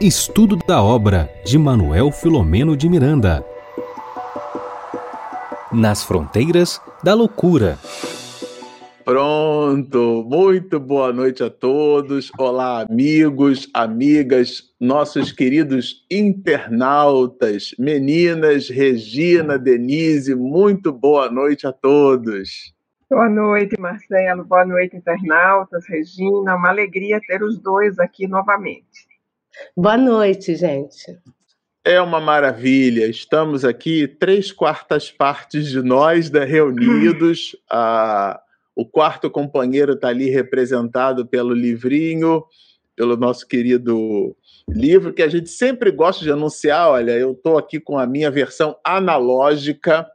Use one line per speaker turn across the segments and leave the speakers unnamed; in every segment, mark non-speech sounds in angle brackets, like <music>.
Estudo da obra de Manuel Filomeno de Miranda. Nas fronteiras da loucura.
Pronto, muito boa noite a todos. Olá, amigos, amigas, nossos queridos internautas, meninas, Regina, Denise, muito boa noite a todos.
Boa noite, Marcelo. Boa noite, internautas. Regina, uma alegria ter os dois aqui novamente.
Boa noite, gente.
É uma maravilha. Estamos aqui, três quartas partes de nós né, reunidos. <laughs> ah, o quarto companheiro está ali representado pelo livrinho, pelo nosso querido livro, que a gente sempre gosta de anunciar. Olha, eu estou aqui com a minha versão analógica.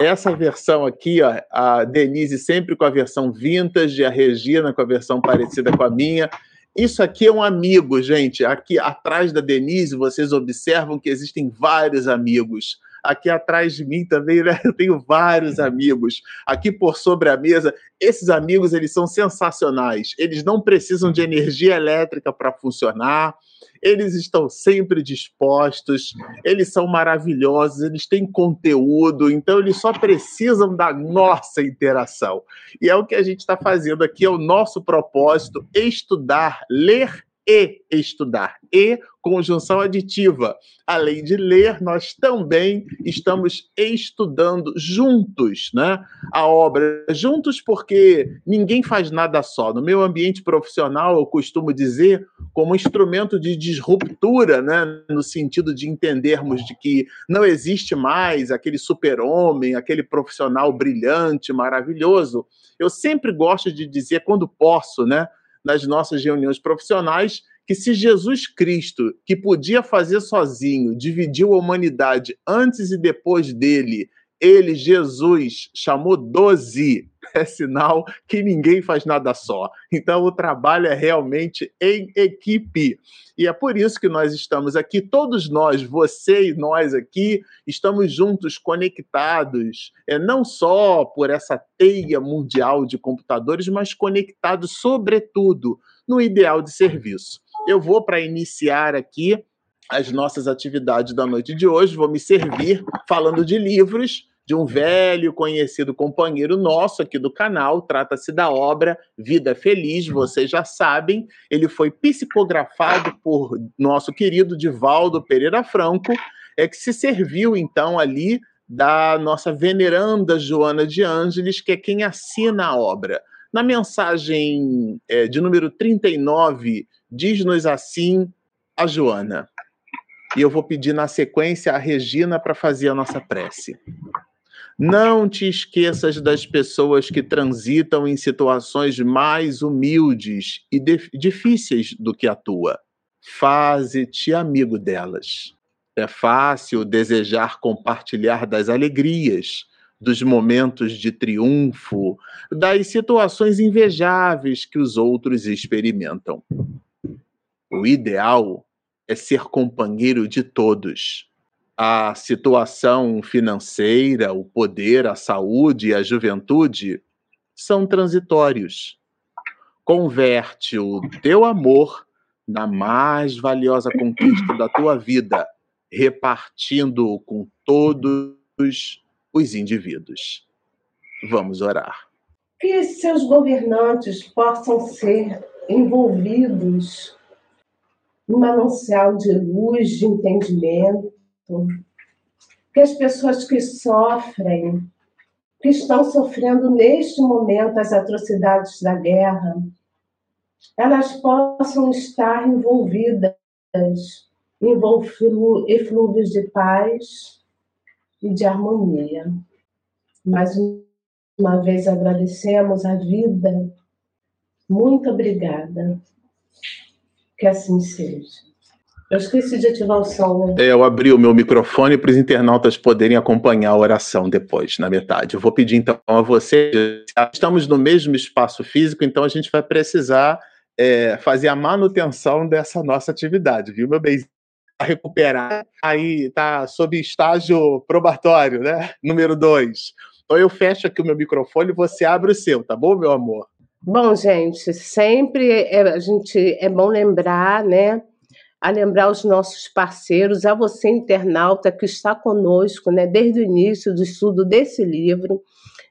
Essa versão aqui, ó, a Denise sempre com a versão vintage, a Regina com a versão parecida com a minha. Isso aqui é um amigo, gente. Aqui atrás da Denise, vocês observam que existem vários amigos. Aqui atrás de mim também, né? <laughs> Eu tenho vários amigos. Aqui por sobre a mesa, esses amigos, eles são sensacionais. Eles não precisam de energia elétrica para funcionar. Eles estão sempre dispostos, eles são maravilhosos, eles têm conteúdo, então eles só precisam da nossa interação. E é o que a gente está fazendo aqui, é o nosso propósito: estudar, ler e estudar. E conjunção aditiva. Além de ler, nós também estamos estudando juntos, né? A obra juntos porque ninguém faz nada só. No meu ambiente profissional, eu costumo dizer como instrumento de disruptura, né, no sentido de entendermos de que não existe mais aquele super-homem, aquele profissional brilhante, maravilhoso. Eu sempre gosto de dizer quando posso, né, nas nossas reuniões profissionais, que se Jesus Cristo, que podia fazer sozinho, dividiu a humanidade antes e depois dele, ele, Jesus, chamou doze, é sinal que ninguém faz nada só. Então o trabalho é realmente em equipe. E é por isso que nós estamos aqui, todos nós, você e nós aqui, estamos juntos, conectados, é não só por essa teia mundial de computadores, mas conectados, sobretudo, no ideal de serviço. Eu vou para iniciar aqui as nossas atividades da noite de hoje, vou me servir falando de livros de um velho conhecido companheiro nosso aqui do canal. Trata-se da obra Vida Feliz, vocês já sabem. Ele foi psicografado por nosso querido Divaldo Pereira Franco, é que se serviu então ali da nossa veneranda Joana de Ângeles, que é quem assina a obra. Na mensagem é, de número 39, diz-nos assim a Joana. E eu vou pedir na sequência a Regina para fazer a nossa prece. Não te esqueças das pessoas que transitam em situações mais humildes e difíceis do que a tua. Faze-te amigo delas. É fácil desejar compartilhar das alegrias, dos momentos de triunfo, das situações invejáveis que os outros experimentam. O ideal é ser companheiro de todos a situação financeira, o poder, a saúde e a juventude são transitórios. Converte o teu amor na mais valiosa conquista da tua vida, repartindo-o com todos os indivíduos. Vamos orar.
Que seus governantes possam ser envolvidos num manancial de luz, de entendimento, que as pessoas que sofrem, que estão sofrendo neste momento as atrocidades da guerra, elas possam estar envolvidas em eflúvios de paz e de harmonia. Mais uma vez agradecemos a vida. Muito obrigada. Que assim seja. Eu esqueci de ativar o som, né?
É, eu abri o meu microfone para os internautas poderem acompanhar a oração depois, na metade. Eu vou pedir então a você. Estamos no mesmo espaço físico, então a gente vai precisar é, fazer a manutenção dessa nossa atividade, viu, meu bem? recuperar, aí está sob estágio probatório, né? Número dois. Então eu fecho aqui o meu microfone e você abre o seu, tá bom, meu amor?
Bom, gente, sempre é, a gente é bom lembrar, né? A lembrar os nossos parceiros, a você internauta que está conosco, né, desde o início do estudo desse livro.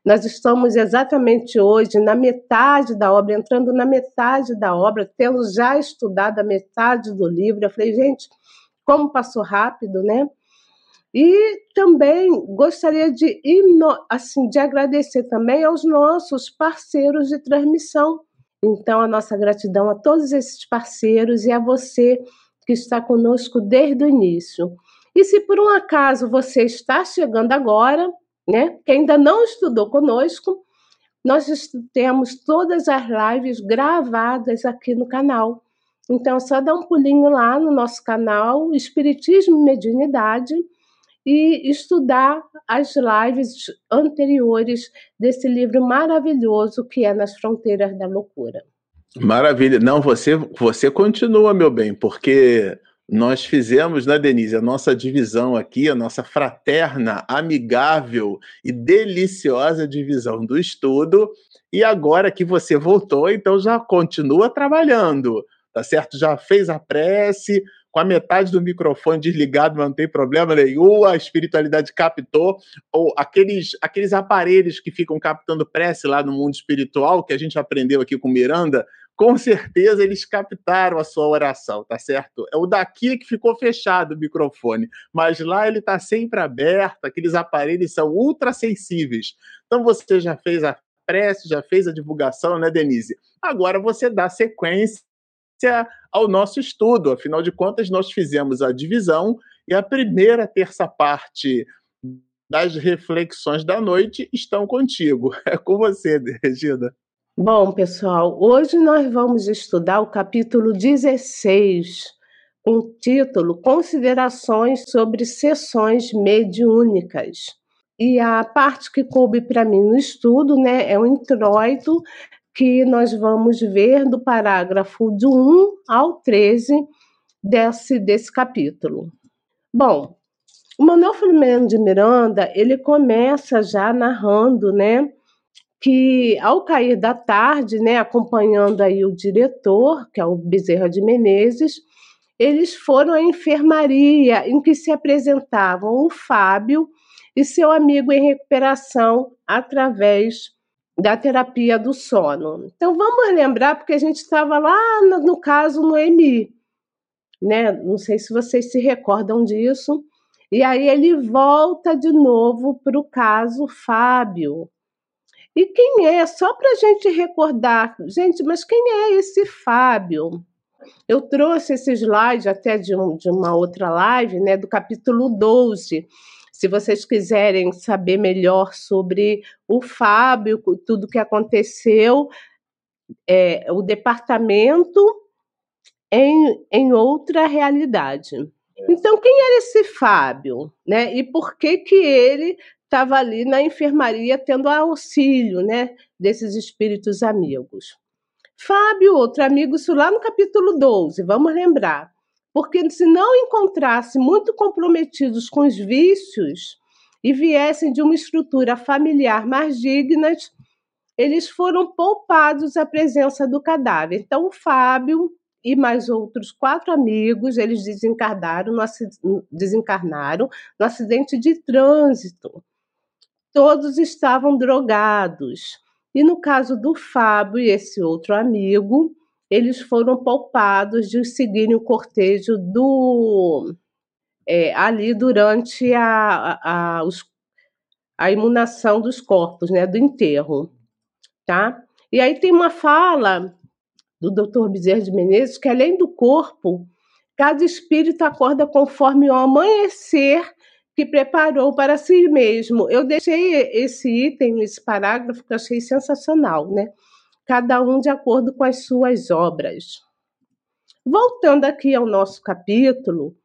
Nós estamos exatamente hoje na metade da obra, entrando na metade da obra, tendo já estudado a metade do livro. Eu falei, gente, como passou rápido, né? E também gostaria de, assim, de agradecer também aos nossos parceiros de transmissão. Então, a nossa gratidão a todos esses parceiros e a você que está conosco desde o início. E se por um acaso você está chegando agora, né, que ainda não estudou conosco, nós temos todas as lives gravadas aqui no canal. Então, é só dar um pulinho lá no nosso canal Espiritismo e Mediunidade e estudar as lives anteriores desse livro maravilhoso que é Nas Fronteiras da Loucura.
Maravilha. Não, você, você continua, meu bem, porque nós fizemos, né, Denise, a nossa divisão aqui, a nossa fraterna, amigável e deliciosa divisão do estudo. E agora que você voltou, então já continua trabalhando, tá certo? Já fez a prece, com a metade do microfone desligado, não tem problema nenhum, a espiritualidade captou, ou aqueles, aqueles aparelhos que ficam captando prece lá no mundo espiritual, que a gente aprendeu aqui com Miranda, com certeza eles captaram a sua oração, tá certo? É o daqui que ficou fechado o microfone, mas lá ele está sempre aberto, aqueles aparelhos são ultra sensíveis. Então você já fez a prece, já fez a divulgação, né, Denise? Agora você dá sequência ao nosso estudo. Afinal de contas, nós fizemos a divisão e a primeira terça parte das reflexões da noite estão contigo. <laughs> É com você, Regina.
Bom, pessoal, hoje nós vamos estudar o capítulo 16, com o título Considerações sobre Sessões Mediúnicas. E a parte que coube para mim no estudo né, é o introito que nós vamos ver do parágrafo do 1 ao 13 desse, desse capítulo. Bom, o Manuel Filomeno de Miranda, ele começa já narrando, né, que ao cair da tarde, né, acompanhando aí o diretor, que é o Bezerra de Menezes, eles foram à enfermaria em que se apresentavam o Fábio e seu amigo em recuperação através da terapia do sono. Então vamos lembrar, porque a gente estava lá no, no, caso no EMI, né? Não sei se vocês se recordam disso. E aí ele volta de novo para o caso Fábio. E quem é? Só para a gente recordar, gente, mas quem é esse Fábio? Eu trouxe esse slide até de, um, de uma outra live, né, do capítulo 12, se vocês quiserem saber melhor sobre o Fábio, tudo que aconteceu, é, o departamento em, em outra realidade. É. Então, quem era esse Fábio? Né? E por que, que ele estava ali na enfermaria tendo auxílio né, desses espíritos amigos? Fábio, outro amigo, isso lá no capítulo 12, vamos lembrar porque se não encontrasse muito comprometidos com os vícios e viessem de uma estrutura familiar mais digna, eles foram poupados à presença do cadáver. Então, o Fábio e mais outros quatro amigos, eles desencarnaram no, desencarnaram no acidente de trânsito. Todos estavam drogados. E no caso do Fábio e esse outro amigo, eles foram poupados de seguirem o cortejo do é, ali durante a, a, a, os, a imunação dos corpos, né, do enterro, tá? E aí tem uma fala do Dr. Bezerra de Menezes que além do corpo, cada espírito acorda conforme o amanhecer que preparou para si mesmo. Eu deixei esse item, esse parágrafo que eu achei sensacional, né? cada um de acordo com as suas obras. Voltando aqui ao nosso capítulo,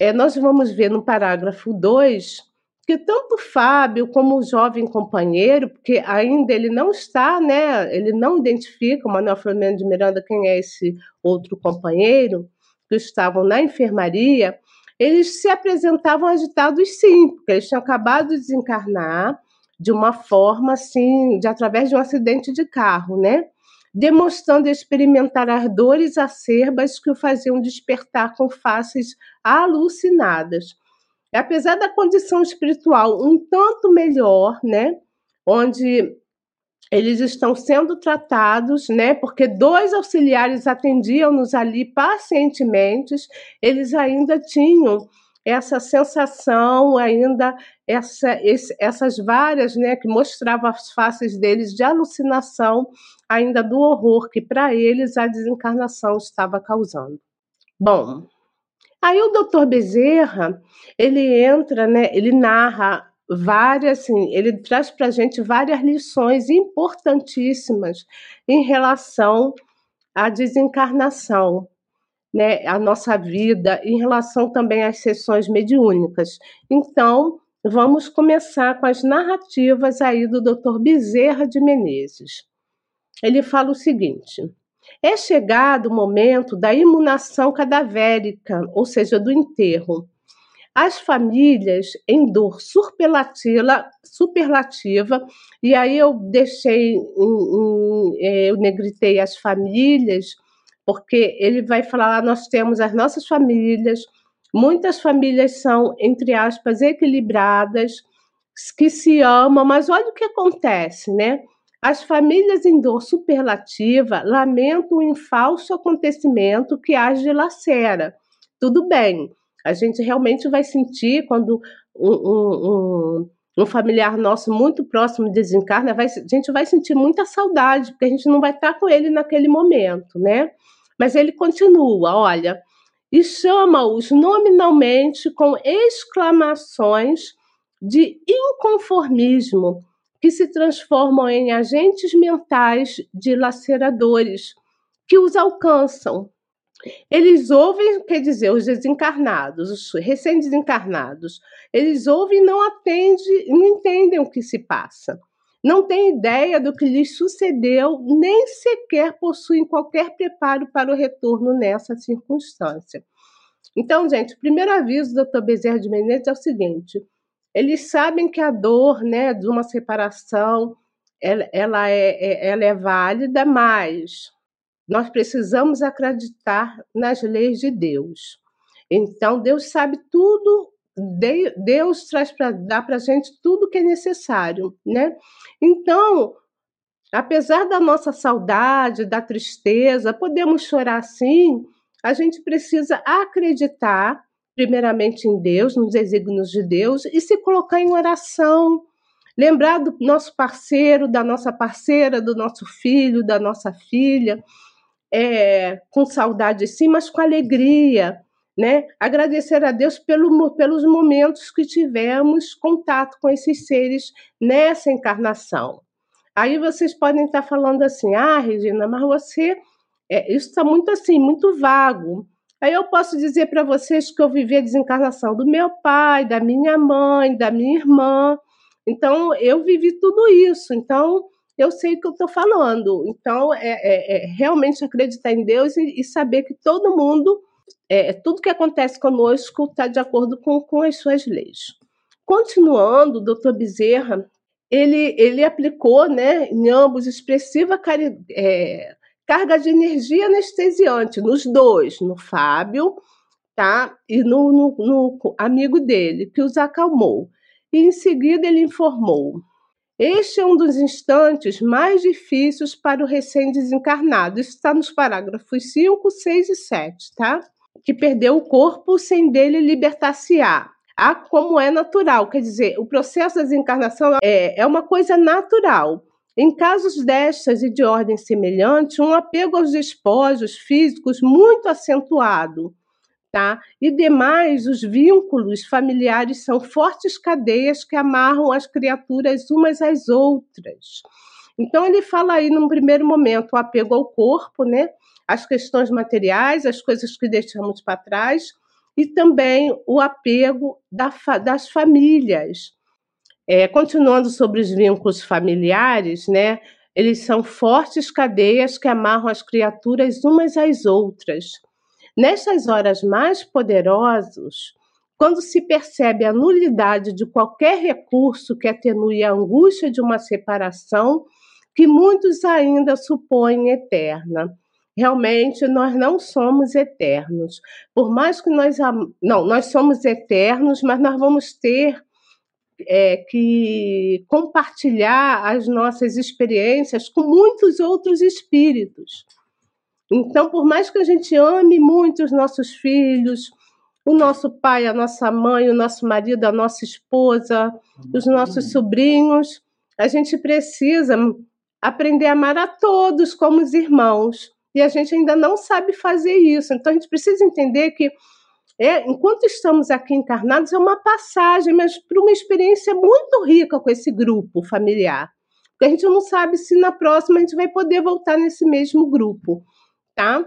é, nós vamos ver no parágrafo 2 que tanto Fábio como o jovem companheiro, porque ainda ele não está, né, ele não identifica, o Manuel Flamengo de Miranda, quem é esse outro companheiro, que estavam na enfermaria, eles se apresentavam agitados sim, porque eles tinham acabado de desencarnar, de uma forma assim, de através de um acidente de carro, né? demonstrando experimentar as dores acerbas que o faziam despertar com faces alucinadas. Apesar da condição espiritual um tanto melhor, né, onde eles estão sendo tratados, né? Porque dois auxiliares atendiam-nos ali pacientemente, eles ainda tinham essa sensação, ainda essa, esse, essas várias, né, que mostravam as faces deles de alucinação, ainda do horror que para eles a desencarnação estava causando. Bom, aí o doutor Bezerra, ele entra, né, ele narra várias, assim, ele traz para a gente várias lições importantíssimas em relação à desencarnação, né, a nossa vida, em relação também às sessões mediúnicas. Então, vamos começar com as narrativas aí do Dr. Bezerra de Menezes. Ele fala o seguinte: é chegado o momento da imunação cadavérica, ou seja, do enterro as famílias em dor superlativa, superlativa e aí eu deixei, é, eu negritei as famílias, porque ele vai falar, nós temos as nossas famílias, muitas famílias são, entre aspas, equilibradas, que se amam, mas olha o que acontece, né? As famílias em dor superlativa lamentam um falso acontecimento que as dilacera. Tudo bem, a gente realmente vai sentir quando um, um, um, familiar nosso muito próximo desencarna, vai, a gente vai sentir muita saudade, porque a gente não vai estar com ele naquele momento, né? Mas ele continua, olha, e chama-os nominalmente com exclamações de inconformismo, que se transformam em agentes mentais dilaceradores, que os alcançam, eles ouvem, quer dizer, os desencarnados, os recém-desencarnados, eles ouvem e não atendem, não entendem o que se passa. Não têm ideia do que lhes sucedeu, nem sequer possuem qualquer preparo para o retorno nessa circunstância. Então, gente, o primeiro aviso do Dr. Bezerra de Menezes é o seguinte: eles sabem que a dor né, de uma separação ela, ela, é, é ela é válida, mas nós precisamos acreditar nas leis de Deus. Então, Deus sabe tudo, Deus traz para dar para a gente tudo que é necessário, né? Então, apesar da nossa saudade, da tristeza, podemos chorar sim, a gente precisa acreditar, primeiramente em Deus, nos desígnios de Deus, e se colocar em oração, lembrar do nosso parceiro, da nossa parceira, do nosso filho, da nossa filha, é, com saudade sim, mas com alegria, né? Agradecer a Deus pelo, pelos momentos que tivemos contato com esses seres nessa encarnação. Aí vocês podem estar falando assim, ah, Regina, mas você, é, isso está muito assim, muito vago. Aí eu posso dizer para vocês que eu vivi a desencarnação do meu pai, da minha mãe, da minha irmã. Então, eu vivi tudo isso. Então, eu sei o que eu estou falando. Então, é, é, é, realmente acreditar em Deus e, e saber que todo mundo, é, tudo que acontece conosco está de acordo com, com as suas leis. Continuando, o doutor Bezerra, ele, ele aplicou né, em ambos expressiva cari, é, carga de energia anestesiante, nos dois, no Fábio tá, e no, no, no amigo dele, que os acalmou. E em seguida ele informou: este é um dos instantes mais difíceis para o recém-desencarnado. Isso está nos parágrafos 5, 6 e 7, tá? Que perdeu o corpo sem dele libertar-se-á. A como é natural, quer dizer, o processo da desencarnação é, é uma coisa natural. Em casos destas e de ordem semelhante, um apego aos despojos físicos muito acentuado, tá? E demais, os vínculos familiares são fortes cadeias que amarram as criaturas umas às outras. Então ele fala aí num primeiro momento o apego ao corpo, né? As questões materiais, as coisas que deixamos para trás e também o apego da, das famílias. É, continuando sobre os vínculos familiares, né? Eles são fortes cadeias que amarram as criaturas umas às outras. Nessas horas mais poderosas, quando se percebe a nulidade de qualquer recurso que atenue a angústia de uma separação, que muitos ainda supõem eterna. Realmente, nós não somos eternos. Por mais que nós. Não, nós somos eternos, mas nós vamos ter é, que compartilhar as nossas experiências com muitos outros espíritos. Então, por mais que a gente ame muito os nossos filhos, o nosso pai, a nossa mãe, o nosso marido, a nossa esposa, os nossos sobrinhos, a gente precisa aprender a amar a todos como os irmãos. E a gente ainda não sabe fazer isso. Então, a gente precisa entender que, é, enquanto estamos aqui encarnados, é uma passagem, mas para uma experiência muito rica com esse grupo familiar. Porque a gente não sabe se na próxima a gente vai poder voltar nesse mesmo grupo tá?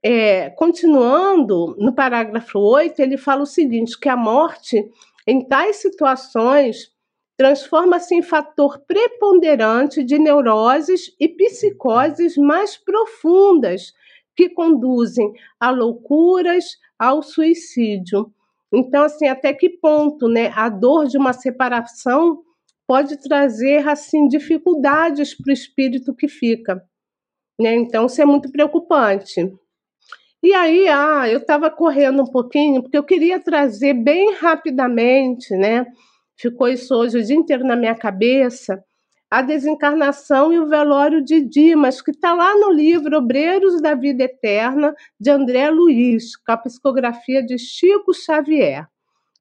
É, continuando, no parágrafo 8, ele fala o seguinte: que a morte, em tais situações, transforma-se em fator preponderante de neuroses e psicoses mais profundas, que conduzem a loucuras, ao suicídio. Então, assim, até que ponto, né, a dor de uma separação pode trazer assim dificuldades para o espírito que fica. Né? Então, isso é muito preocupante. E aí, ah, eu estava correndo um pouquinho, porque eu queria trazer bem rapidamente, né? Ficou isso hoje o dia inteiro na minha cabeça, a desencarnação e o velório de Dimas, que está lá no livro Obreiros da Vida Eterna, de André Luiz, com a psicografia de Chico Xavier,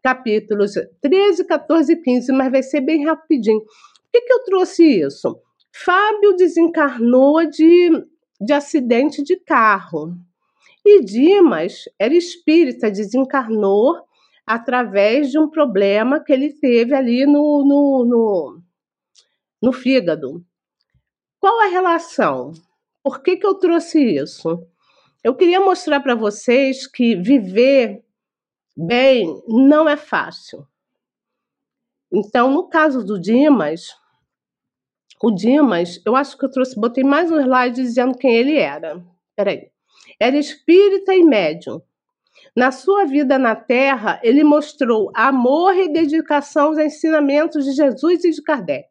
capítulos 13, 14 e 15, mas vai ser bem rapidinho. Por que, que eu trouxe isso? Fábio desencarnou de, de acidente de carro. E Dimas era espírita, desencarnou através de um problema que ele teve ali no, no, no, no fígado. Qual a relação? Por que, que eu trouxe isso? Eu queria mostrar para vocês que viver bem não é fácil. Então, no caso do Dimas, o Dimas, eu acho que eu trouxe, botei mais um slide dizendo quem ele era. Peraí. Era espírita e médium. Na sua vida na Terra, ele mostrou amor e dedicação aos ensinamentos de Jesus e de Kardec.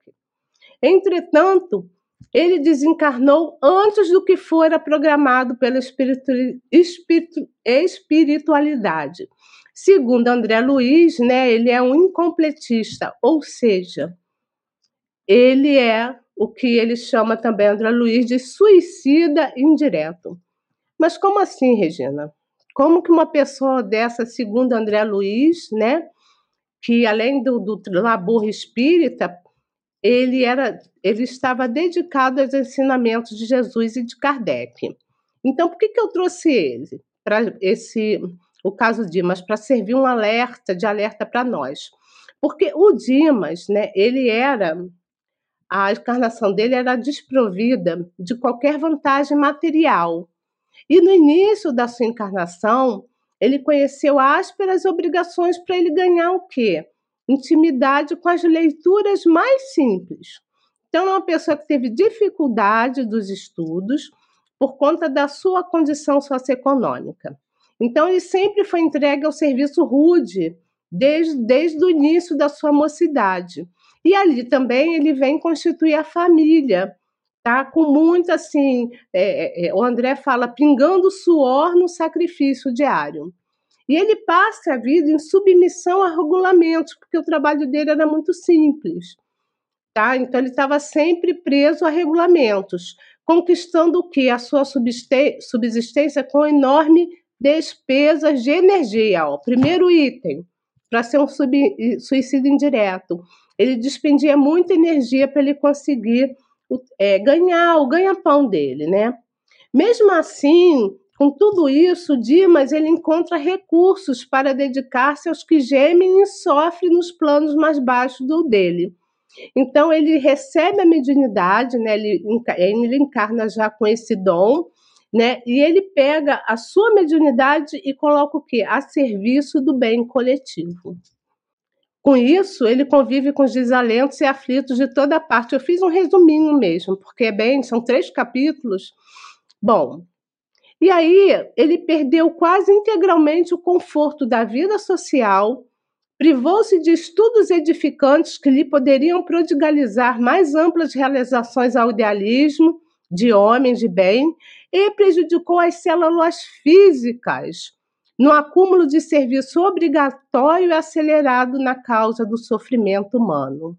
Entretanto, ele desencarnou antes do que fora programado pela espiritu, espiritu, espiritualidade. Segundo André Luiz, né, ele é um incompletista, ou seja, ele é o que ele chama também, André Luiz, de suicida indireto. Mas como assim, Regina? Como que uma pessoa dessa, segundo André Luiz, né, que além do, do labor espírita, ele era, ele estava dedicado aos ensinamentos de Jesus e de Kardec. Então, por que, que eu trouxe ele para esse o caso Dimas para servir um alerta de alerta para nós? Porque o Dimas, né, ele era a encarnação dele era desprovida de qualquer vantagem material. E no início da sua encarnação, ele conheceu ásperas obrigações para ele ganhar o quê? Intimidade com as leituras mais simples. Então, é uma pessoa que teve dificuldade dos estudos por conta da sua condição socioeconômica. Então, ele sempre foi entregue ao serviço rude, desde, desde o início da sua mocidade. E ali também ele vem constituir a família, tá? Com muito assim, é, é, é, o André fala, pingando suor no sacrifício diário. E ele passa a vida em submissão a regulamentos, porque o trabalho dele era muito simples. Tá? Então ele estava sempre preso a regulamentos, conquistando o que? A sua subsistência com enorme despesas de energia. Ó. Primeiro item, para ser um suicídio indireto ele despendia muita energia para ele conseguir é, ganhar o ganha-pão dele, né? Mesmo assim, com tudo isso, Dimas ele encontra recursos para dedicar-se aos que gemem e sofrem nos planos mais baixos do dele. Então ele recebe a mediunidade, né? Ele, ele encarna já com esse dom, né? E ele pega a sua mediunidade e coloca o quê? A serviço do bem coletivo. Com isso, ele convive com os desalentos e aflitos de toda parte. Eu fiz um resuminho mesmo, porque é bem, são três capítulos. Bom, e aí ele perdeu quase integralmente o conforto da vida social, privou-se de estudos edificantes que lhe poderiam prodigalizar mais amplas realizações ao idealismo de homens de bem e prejudicou as células físicas no acúmulo de serviço obrigatório e acelerado na causa do sofrimento humano.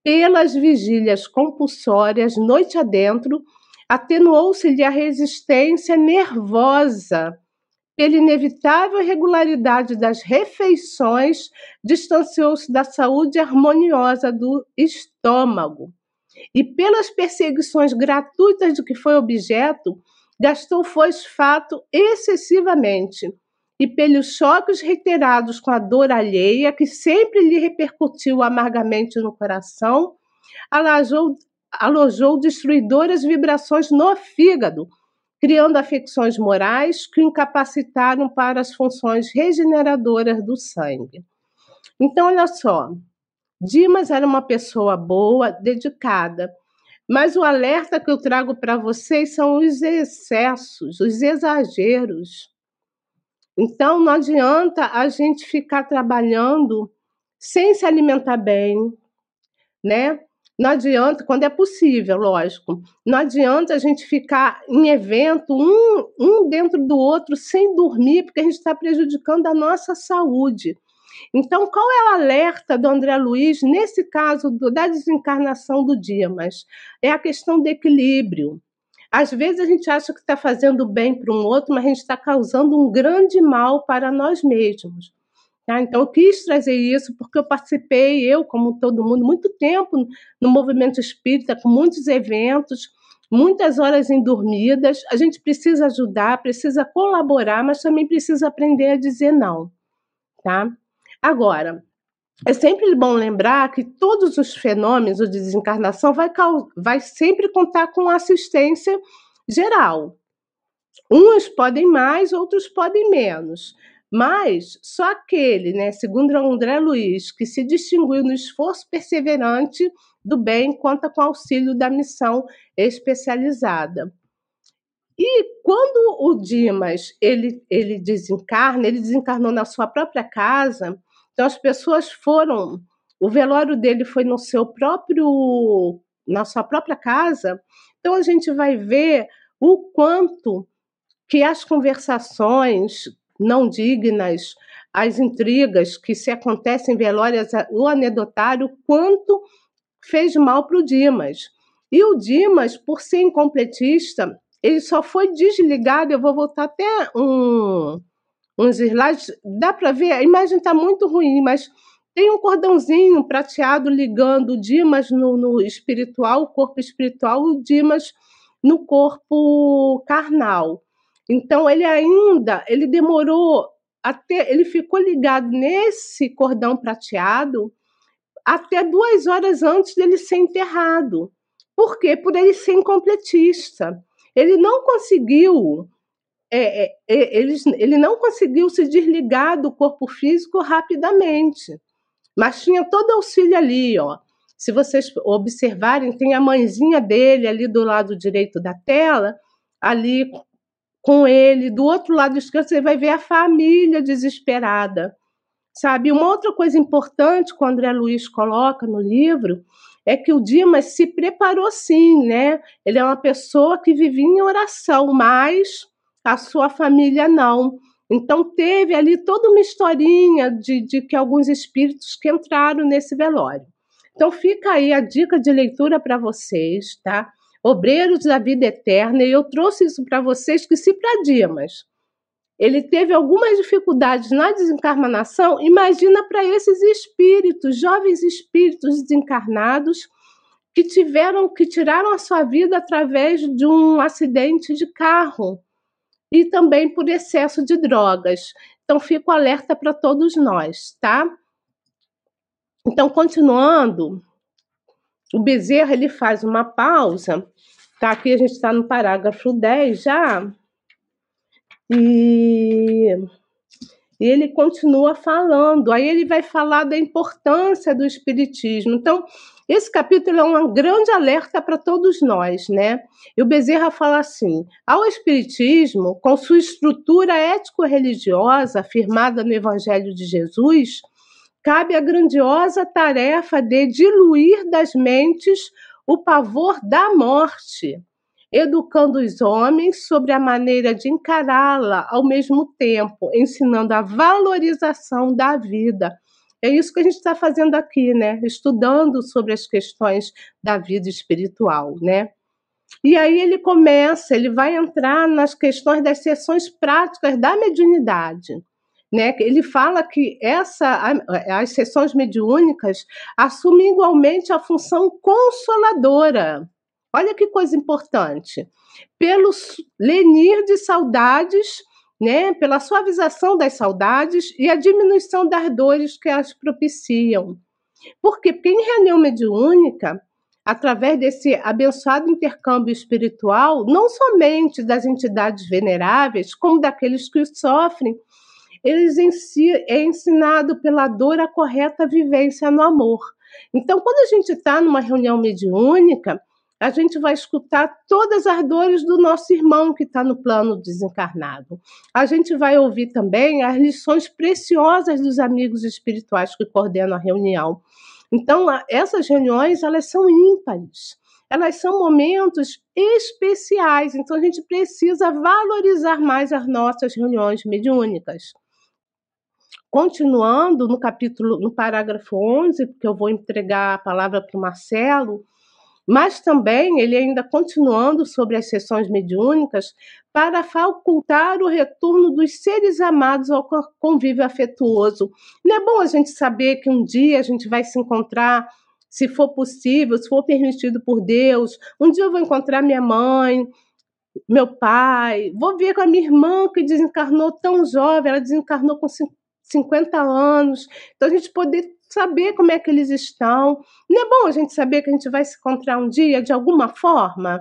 Pelas vigílias compulsórias, noite adentro, atenuou-se-lhe a resistência nervosa pela inevitável irregularidade das refeições, distanciou-se da saúde harmoniosa do estômago. E pelas perseguições gratuitas de que foi objeto, gastou fosfato excessivamente. E pelos choques reiterados com a dor alheia, que sempre lhe repercutiu amargamente no coração, alojou, alojou destruidoras vibrações no fígado, criando afecções morais que o incapacitaram para as funções regeneradoras do sangue. Então, olha só, Dimas era uma pessoa boa, dedicada, mas o alerta que eu trago para vocês são os excessos, os exageros. Então, não adianta a gente ficar trabalhando sem se alimentar bem, né? Não adianta, quando é possível, lógico, não adianta a gente ficar em evento, um, um dentro do outro, sem dormir, porque a gente está prejudicando a nossa saúde. Então, qual é o alerta do André Luiz nesse caso do, da desencarnação do Dimas? É a questão do equilíbrio. Às vezes a gente acha que está fazendo bem para um outro, mas a gente está causando um grande mal para nós mesmos. Tá? Então, eu quis trazer isso porque eu participei, eu, como todo mundo, muito tempo no movimento espírita, com muitos eventos, muitas horas endormidas. A gente precisa ajudar, precisa colaborar, mas também precisa aprender a dizer não. Tá? Agora, é sempre bom lembrar que todos os fenômenos de desencarnação vai, vai sempre contar com assistência geral. Uns podem mais, outros podem menos. Mas só aquele, né, segundo André Luiz, que se distinguiu no esforço perseverante do bem, conta com auxílio da missão especializada. E quando o Dimas ele, ele desencarna, ele desencarnou na sua própria casa, então as pessoas foram, o velório dele foi no seu próprio, na sua própria casa. Então a gente vai ver o quanto que as conversações não dignas, as intrigas que se acontecem em velórias, o anedotário, quanto fez mal para o Dimas. E o Dimas, por ser incompletista, ele só foi desligado. Eu vou voltar até um, uns slides. Dá para ver, a imagem está muito ruim, mas tem um cordãozinho prateado ligando o Dimas no, no espiritual, o corpo espiritual, o Dimas no corpo carnal. Então ele ainda, ele demorou até, ele ficou ligado nesse cordão prateado até duas horas antes dele ser enterrado. Por quê? Por ele ser incompletista. Ele não conseguiu, é, é, é ele, não conseguiu se desligar do corpo físico rapidamente. Mas tinha todo auxílio ali, ó. Se vocês observarem, tem a mãezinha dele ali do lado direito da tela, ali com ele. Do outro lado esquerdo, você vai ver a família desesperada. Sabe? Uma outra coisa importante que o André Luiz coloca no livro é que o Dimas se preparou sim, né? Ele é uma pessoa que vivia em oração, mas a sua família não. Então teve ali toda uma historinha de, de que alguns espíritos que entraram nesse velório. Então fica aí a dica de leitura para vocês, tá? obreiros da vida eterna, e eu trouxe isso para vocês que se para Dimas ele teve algumas dificuldades na desencarnação, imagina para esses espíritos, jovens espíritos desencarnados que tiveram que tiraram a sua vida através de um acidente de carro e também por excesso de drogas. Então fico alerta para todos nós, tá? Então continuando, o Bezerra ele faz uma pausa, tá? Aqui a gente está no parágrafo 10 já, e, ele continua falando, aí ele vai falar da importância do Espiritismo. Então, esse capítulo é um grande alerta para todos nós, né? E o Bezerra fala assim: ao Espiritismo, com sua estrutura ético-religiosa afirmada no Evangelho de Jesus, cabe a grandiosa tarefa de diluir das mentes o pavor da morte, educando os homens sobre a maneira de encará-la ao mesmo tempo, ensinando a valorização da vida. É isso que a gente está fazendo aqui, né? Estudando sobre as questões da vida espiritual, né? E aí ele começa, ele vai entrar nas questões das sessões práticas da mediunidade. Né? Ele fala que essa, as sessões mediúnicas assumem igualmente a função consoladora. Olha que coisa importante. Pelo lenir de saudades, né? pela suavização das saudades e a diminuição das dores que as propiciam. Por quê? Porque em reunião mediúnica, através desse abençoado intercâmbio espiritual, não somente das entidades veneráveis, como daqueles que sofrem, eles é ensinado pela dor a correta vivência no amor. Então, quando a gente está numa reunião mediúnica, a gente vai escutar todas as dores do nosso irmão que está no plano desencarnado. A gente vai ouvir também as lições preciosas dos amigos espirituais que coordenam a reunião. Então, essas reuniões, elas são ímpares. Elas são momentos especiais, então a gente precisa valorizar mais as nossas reuniões mediúnicas. Continuando no capítulo, no parágrafo 11, porque eu vou entregar a palavra para o Marcelo, mas também ele ainda continuando sobre as sessões mediúnicas para facultar o retorno dos seres amados ao convívio afetuoso. Não é bom a gente saber que um dia a gente vai se encontrar, se for possível, se for permitido por Deus. Um dia eu vou encontrar minha mãe, meu pai, vou ver com a minha irmã que desencarnou tão jovem, ela desencarnou com 50 anos. Então a gente poder saber como é que eles estão. Não é bom a gente saber que a gente vai se encontrar um dia de alguma forma?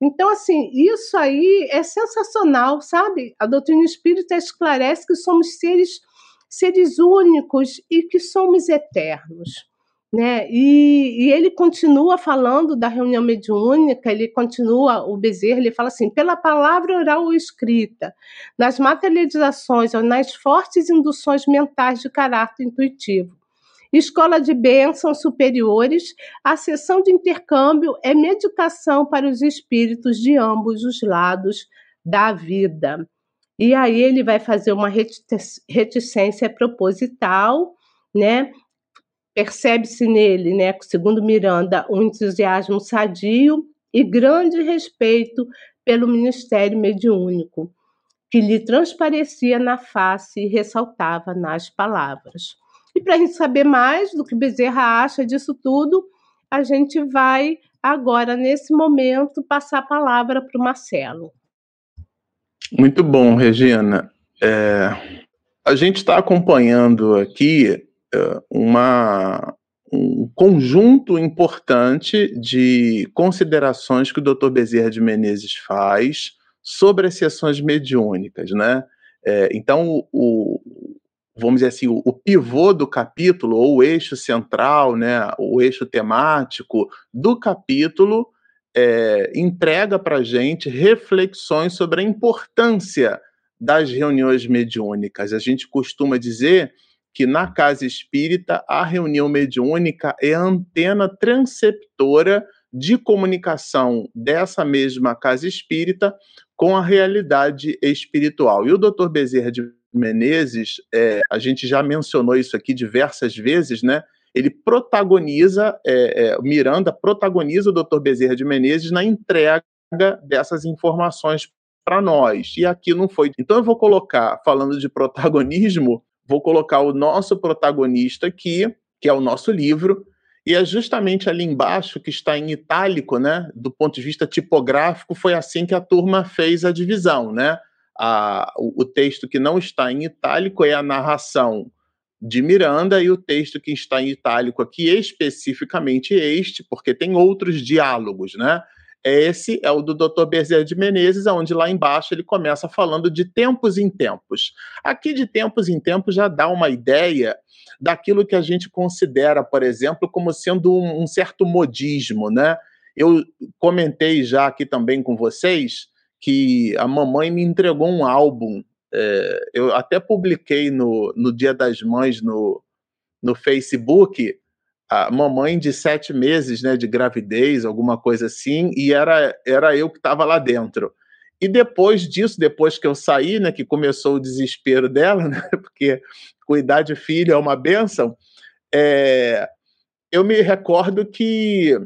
Então, assim, isso aí é sensacional, sabe? A doutrina espírita esclarece que somos seres, seres únicos e que somos eternos. Né? E, e, ele continua falando da reunião mediúnica, ele continua, o Bezerra, ele fala assim, pela palavra oral ou escrita, nas materializações ou nas fortes induções mentais de caráter intuitivo, escola de bênçãos superiores, a sessão de intercâmbio é medicação para os espíritos de ambos os lados da vida. E aí ele vai fazer uma reticência proposital, né? Percebe-se nele, né, segundo Miranda, um entusiasmo sadio e grande respeito pelo ministério mediúnico, que lhe transparecia na face e ressaltava nas palavras. E para a gente saber mais do que Bezerra acha disso tudo, a gente vai agora, nesse momento, passar a palavra para o Marcelo.
Muito bom, Regina. É, a gente está acompanhando aqui uma, um conjunto importante de considerações que o Dr. Bezerra de Menezes faz sobre as sessões mediúnicas, né? É, então, o, vamos dizer assim, o, o, pivô do capítulo, ou o eixo central, né, o eixo temático do capítulo, é, entrega para a gente reflexões sobre a importância das reuniões mediúnicas. A gente costuma dizer que na casa espírita a reunião mediúnica é a antena transceptora de comunicação dessa mesma casa espírita com a realidade espiritual. E o Dr. Bezerra de Menezes, é, a gente já mencionou isso aqui diversas vezes, né? Ele protagoniza, é, é, Miranda protagoniza o Dr. Bezerra de Menezes na entrega dessas informações para nós. E aqui não foi. Então eu vou colocar, falando de protagonismo, vou colocar o nosso protagonista aqui, que é o nosso livro, e é justamente ali embaixo, que está em itálico, né? Do ponto de vista tipográfico, foi assim que a turma fez a divisão, né? a, o, o texto que não está em itálico é a narração de Miranda e o texto que está em itálico aqui, especificamente este, porque tem outros diálogos, né? Esse é o do Dr. Bezerra de Menezes, onde lá embaixo ele começa falando de tempos em tempos. Aqui, de tempos em tempos, já dá uma ideia daquilo que a gente considera, por exemplo, como sendo um, um certo modismo, né? Eu comentei já aqui também com vocês que a mamãe me entregou um álbum. É, eu até publiquei no, no Dia das Mães no, no Facebook a mamãe de sete meses né, de gravidez, alguma coisa assim, e era, era eu que estava lá dentro. E depois disso, depois que eu saí, né, que começou o desespero dela, <laughs> né, porque cuidar de filho é uma benção, é, eu me recordo que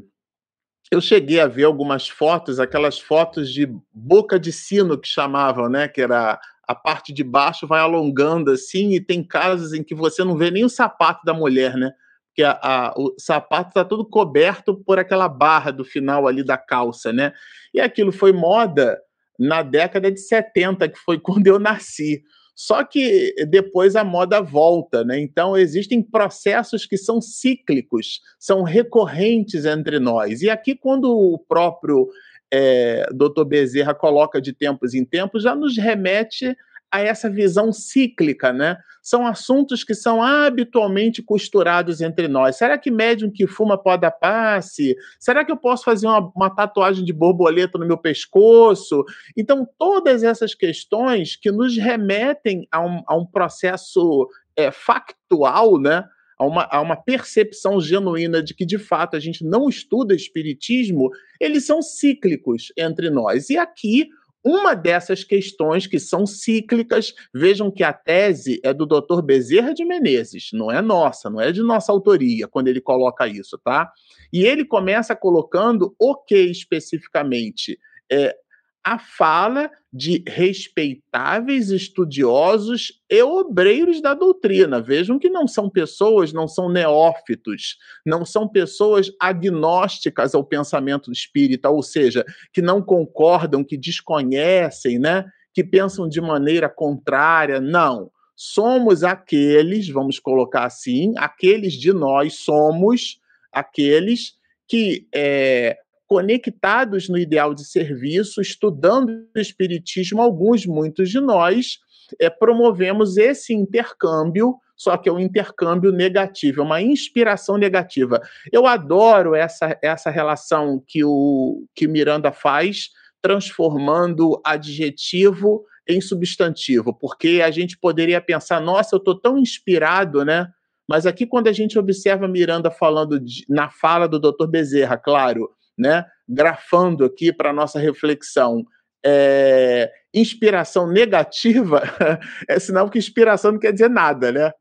eu cheguei a ver algumas fotos, aquelas fotos de boca de sino que chamavam, né, que era a parte de baixo vai alongando assim, e tem casos em que você não vê nem o sapato da mulher, né? Que a, a, o sapato está todo coberto por aquela barra do final ali da calça, né? E aquilo foi moda na década de 70, que foi <laughs> quando eu nasci. Só que depois a moda volta, né? Então existem processos que são cíclicos, são recorrentes entre nós. E aqui, quando o próprio é, Dr. Bezerra coloca de tempos em tempos, já nos remete a essa visão cíclica, né? São assuntos que são habitualmente costurados entre nós. Será que médium que fuma pode dar passe? Será que eu posso fazer uma, uma, tatuagem de borboleta no meu pescoço? Então, todas essas questões que nos remetem a um, a um processo é, factual, né? A uma, a uma percepção genuína de que, de fato, a gente não estuda espiritismo, eles são cíclicos entre nós. E aqui uma dessas questões que são cíclicas, vejam que a tese é do Dr. Bezerra de Menezes, não é nossa, não é de nossa autoria, quando ele coloca isso, tá? E ele começa colocando o que especificamente? É, a fala de respeitáveis estudiosos e obreiros da doutrina. Vejam que não são pessoas, não são neófitos, não são pessoas agnósticas ao pensamento espírita, ou seja, que não concordam, que desconhecem, né? que pensam de maneira contrária. Não. Somos aqueles, vamos colocar assim, aqueles de nós somos aqueles que é, conectados no ideal de serviço, estudando o Espiritismo, alguns, muitos de nós, é, promovemos esse intercâmbio, só que é um intercâmbio negativo, é uma inspiração negativa. Eu adoro essa, essa relação que o que Miranda faz, transformando adjetivo em substantivo, porque a gente poderia pensar, nossa, eu estou tão inspirado, né? Mas aqui, quando a gente observa Miranda falando de, na fala do Dr. Bezerra, claro, né, grafando aqui para nossa reflexão, é, inspiração negativa <laughs> é sinal que inspiração não quer dizer nada, né?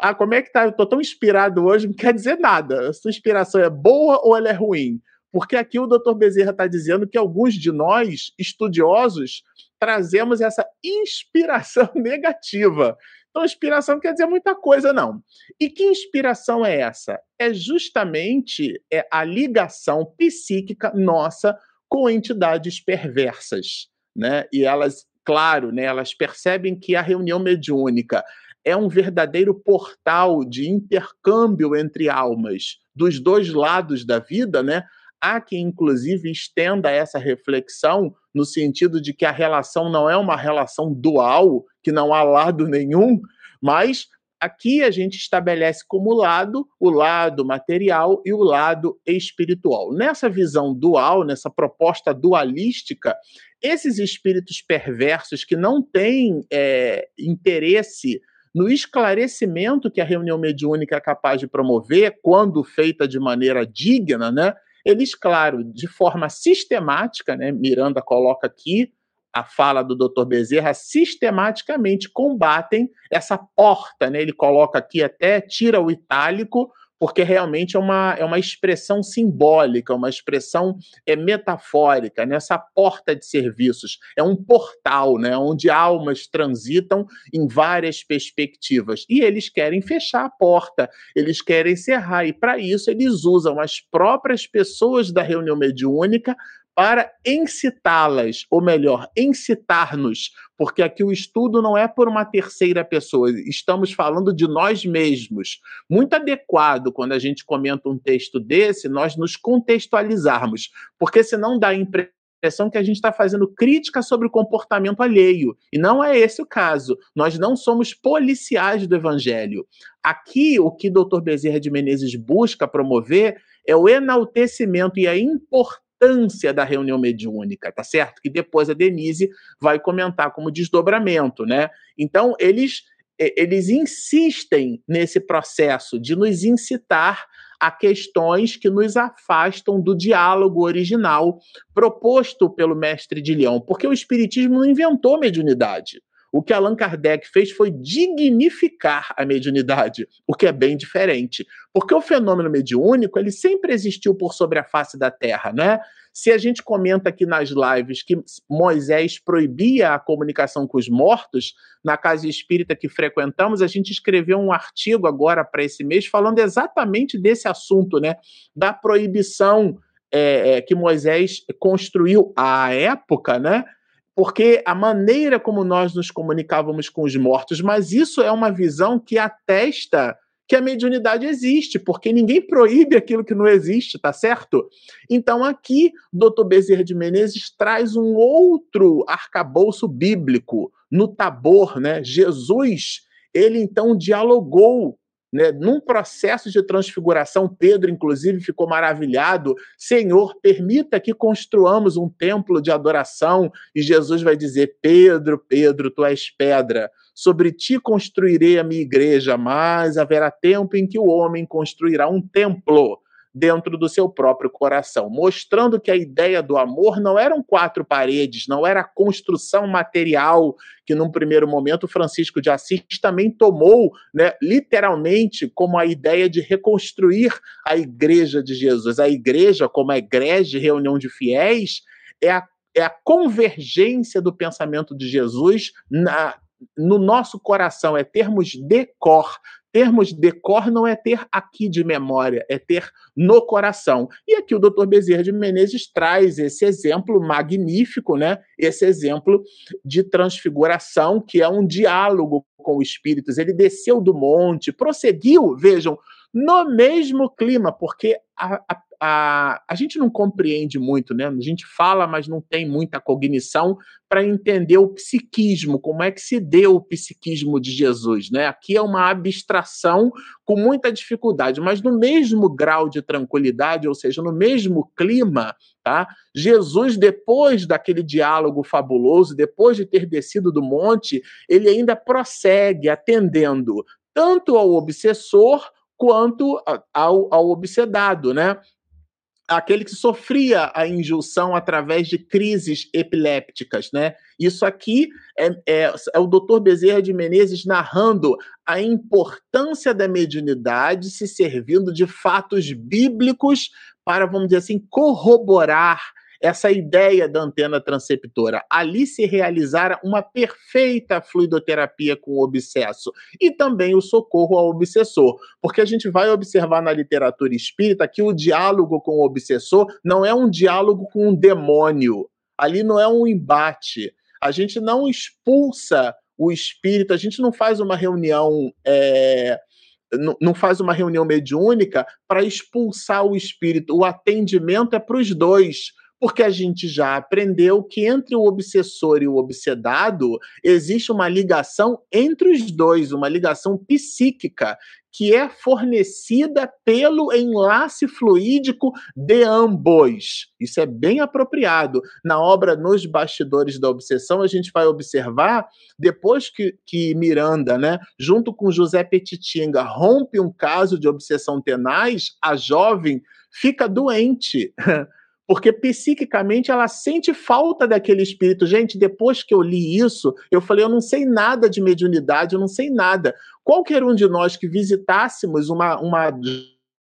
Ah, como é que tá? Eu tô tão inspirado hoje, não quer dizer nada. A sua inspiração é boa ou ela é ruim? Porque aqui o Dr. Bezerra está dizendo que alguns de nós, estudiosos, trazemos essa inspiração <laughs> negativa. Então, inspiração não quer dizer muita coisa, não. E que inspiração é essa? É justamente é a ligação psíquica nossa com entidades perversas, né? E elas, claro, né, elas percebem que a reunião mediúnica é um verdadeiro portal de intercâmbio entre almas dos dois lados da vida, né? Há quem, inclusive, estenda essa reflexão no sentido de que a relação não é uma relação dual, que não há lado nenhum, mas aqui a gente estabelece como lado o lado material e o lado espiritual. Nessa visão dual, nessa proposta dualística, esses espíritos perversos que não têm é, interesse no esclarecimento que a reunião mediúnica é capaz de promover, quando feita de maneira digna, né? Eles, claro, de forma sistemática, né, Miranda coloca aqui a fala do Dr. Bezerra, sistematicamente combatem essa porta, né? Ele coloca aqui até, tira o itálico, porque realmente é uma, é uma expressão simbólica, uma expressão é, metafórica, nessa né? porta de serviços. É um portal, né? onde almas transitam em várias perspectivas. E eles querem fechar a porta, eles querem encerrar, e para isso eles usam as próprias pessoas da reunião mediúnica para incitá-las, ou melhor, incitar-nos, porque aqui o estudo não é por uma terceira pessoa, estamos falando de nós mesmos. Muito adequado quando a gente comenta um texto desse, nós nos contextualizarmos, porque senão dá a impressão que a gente está fazendo crítica sobre o comportamento alheio. E não é esse o caso. Nós não somos policiais do evangelho. Aqui, o que o Dr. Bezerra de Menezes busca promover é o enaltecimento e a importância importância da reunião mediúnica, tá certo? Que depois a Denise vai comentar como desdobramento, né? Então, eles eles insistem nesse processo de nos incitar a questões que nos afastam do diálogo original proposto pelo mestre de Leão, porque o Espiritismo não inventou mediunidade. O que Allan Kardec fez foi dignificar a mediunidade, o que é bem diferente. Porque o fenômeno mediúnico, ele sempre existiu por sobre a face da Terra, né? Se a gente comenta aqui nas lives que Moisés proibia a comunicação com os mortos, na casa espírita que frequentamos, a gente escreveu um artigo agora para esse mês falando exatamente desse assunto, né? Da proibição é, é, que Moisés construiu à época, né? Porque a maneira como nós nos comunicávamos com os mortos, mas isso é uma visão que atesta que a mediunidade existe, porque ninguém proíbe aquilo que não existe, tá certo? Então aqui, Dr. Bezerra de Menezes traz um outro arcabouço bíblico no Tabor, né? Jesus, ele então dialogou né, num processo de transfiguração, Pedro, inclusive, ficou maravilhado. Senhor, permita que construamos um templo de adoração. E Jesus vai dizer: Pedro, Pedro, tu és pedra. Sobre ti construirei a minha igreja, mas haverá tempo em que o homem construirá um templo dentro do seu próprio coração, mostrando que a ideia do amor não eram quatro paredes, não era a construção material que num primeiro momento Francisco de Assis também tomou, né, literalmente como a ideia de reconstruir a igreja de Jesus. A igreja, como a igreja de reunião de fiéis, é a, é a convergência do pensamento de Jesus na, no nosso coração, é termos decor, Termos decor não é ter aqui de memória, é ter no coração. E aqui o Dr. Bezerra de Menezes traz esse exemplo magnífico, né? Esse exemplo de transfiguração, que é um diálogo com espíritos. Ele desceu do monte, prosseguiu, vejam, no mesmo clima, porque a, a a, a gente não compreende muito, né? A gente fala, mas não tem muita cognição para entender o psiquismo, como é que se deu o psiquismo de Jesus, né? Aqui é uma abstração com muita dificuldade, mas no mesmo grau de tranquilidade, ou seja, no mesmo clima, tá? Jesus, depois daquele diálogo fabuloso, depois de ter descido do monte, ele ainda prossegue atendendo tanto ao obsessor quanto ao, ao obsedado, né? Aquele que sofria a injunção através de crises epilépticas, né? Isso aqui é, é, é, o Dr. Bezerra de Menezes narrando a importância da mediunidade se servindo de fatos bíblicos para, vamos dizer assim, corroborar essa ideia da antena transceptora. Ali se realizara uma perfeita fluidoterapia com o obsesso e também o socorro ao obsessor, porque a gente vai observar na literatura espírita que o diálogo com o obsessor não é um diálogo com um demônio. Ali não é um embate. A gente não expulsa o espírito, a gente não faz uma reunião. É não faz uma reunião mediúnica para expulsar o espírito. O atendimento é para os dois porque a gente já aprendeu que entre o obsessor e o obsedado existe uma ligação entre os dois, uma ligação psíquica que é fornecida pelo enlace fluídico de ambos. Isso é bem apropriado. Na obra Nos Bastidores da Obsessão, a gente vai observar, depois que, que Miranda, né, junto com José Petitinga, rompe um caso de obsessão tenaz, a jovem fica doente. <laughs> porque psiquicamente ela sente falta daquele espírito. Gente, depois que eu li isso, eu falei, eu não sei nada de mediunidade, eu não sei nada. Qualquer um de nós que visitássemos uma, uma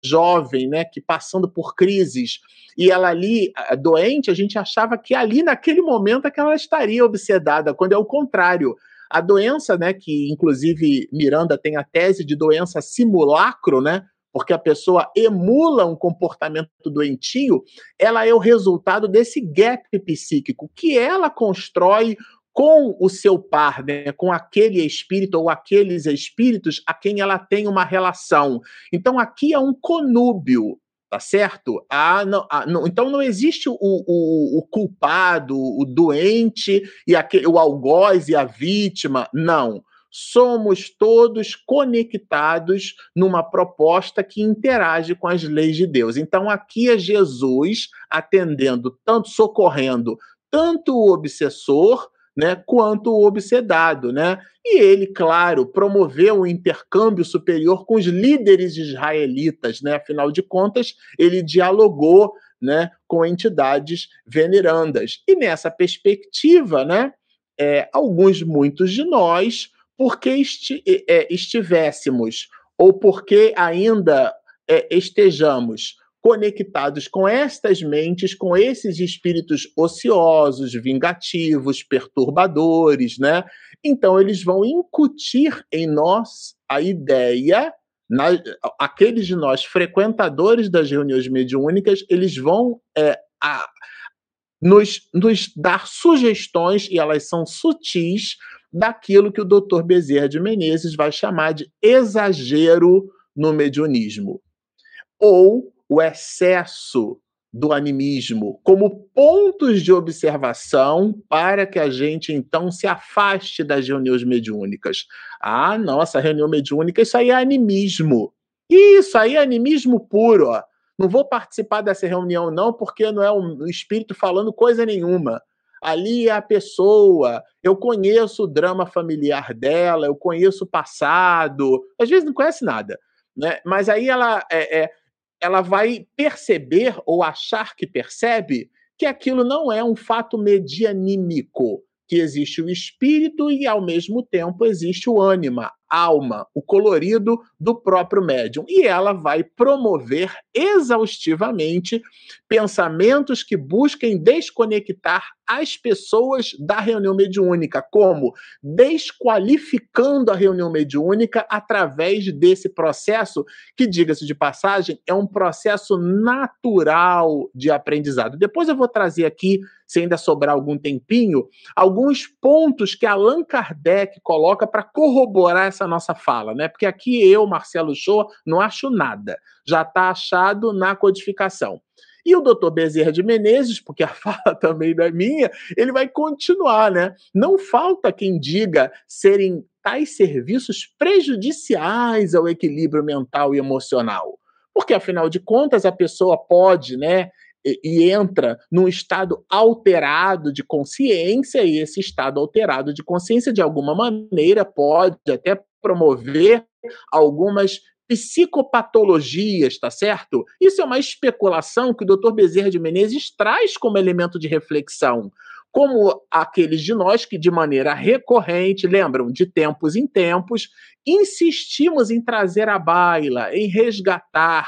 jovem, né, que passando por crises, e ela ali doente, a gente achava que ali naquele momento é que ela estaria obsedada, quando é o contrário. A doença, né, que inclusive Miranda tem a tese de doença simulacro, né, porque a pessoa emula um comportamento doentio, ela é o resultado desse gap psíquico que ela constrói com o seu par, né, com aquele espírito ou aqueles espíritos a quem ela tem uma relação. Então aqui é um conúbio, tá certo? Ah, não, ah, não, então não existe o, o, o, culpado, o doente e aquele, o algoz e a vítima, não somos todos conectados numa proposta que interage com as leis de Deus. Então aqui é Jesus atendendo, tanto socorrendo tanto o obsessor, né, quanto o obsedado, né? E ele, claro, promoveu o intercâmbio superior com os líderes israelitas, né? Afinal de contas, ele dialogou, né, com entidades venerandas. E nessa perspectiva, né, é, alguns, muitos de nós, porque esti é, estivéssemos ou porque ainda é, estejamos conectados com estas mentes, com esses espíritos ociosos, vingativos, perturbadores, né? Então eles vão incutir em nós a ideia, na, aqueles de nós frequentadores das reuniões mediúnicas, eles vão é, a, nos, nos dar sugestões, e elas são sutis, daquilo que o doutor Bezerra de Menezes vai chamar de exagero no mediunismo. Ou o excesso do animismo como pontos de observação para que a gente então se afaste das reuniões mediúnicas. Ah, nossa, reunião mediúnica, isso aí é animismo. Isso aí é animismo puro. Ó. Não vou participar dessa reunião, não, porque não é o espírito falando coisa nenhuma. Ali é a pessoa, eu conheço o drama familiar dela, eu conheço o passado, às vezes não conhece nada, né? Mas aí ela é, é ela vai perceber ou achar que percebe que aquilo não é um fato medianímico, que existe o espírito e, ao mesmo tempo, existe o ânima, alma, o colorido do próprio médium. E ela vai promover exaustivamente pensamentos que busquem desconectar as pessoas da reunião mediúnica, como desqualificando a reunião mediúnica através desse processo, que, diga-se de passagem, é um processo natural de aprendizado. Depois eu vou trazer aqui, se ainda sobrar algum tempinho, alguns pontos que Allan Kardec coloca para corroborar essa nossa fala, né? Porque aqui eu, Marcelo Shoa, não acho nada. Já está achado na codificação. E o doutor Bezerra de Menezes, porque a <laughs> fala também não é minha, ele vai continuar, né? Não falta quem diga serem tais serviços prejudiciais ao equilíbrio mental e emocional. Porque, afinal de contas, a pessoa pode, né, e, e entra num estado alterado de consciência, e esse estado alterado de consciência, de alguma maneira, pode até promover algumas psicopatologias, tá certo? Isso é uma especulação que o Dr. Bezerra de Menezes traz como elemento de reflexão. Como aqueles de nós que, de maneira recorrente, lembram, de tempos em tempos, insistimos em trazer à baila, em resgatar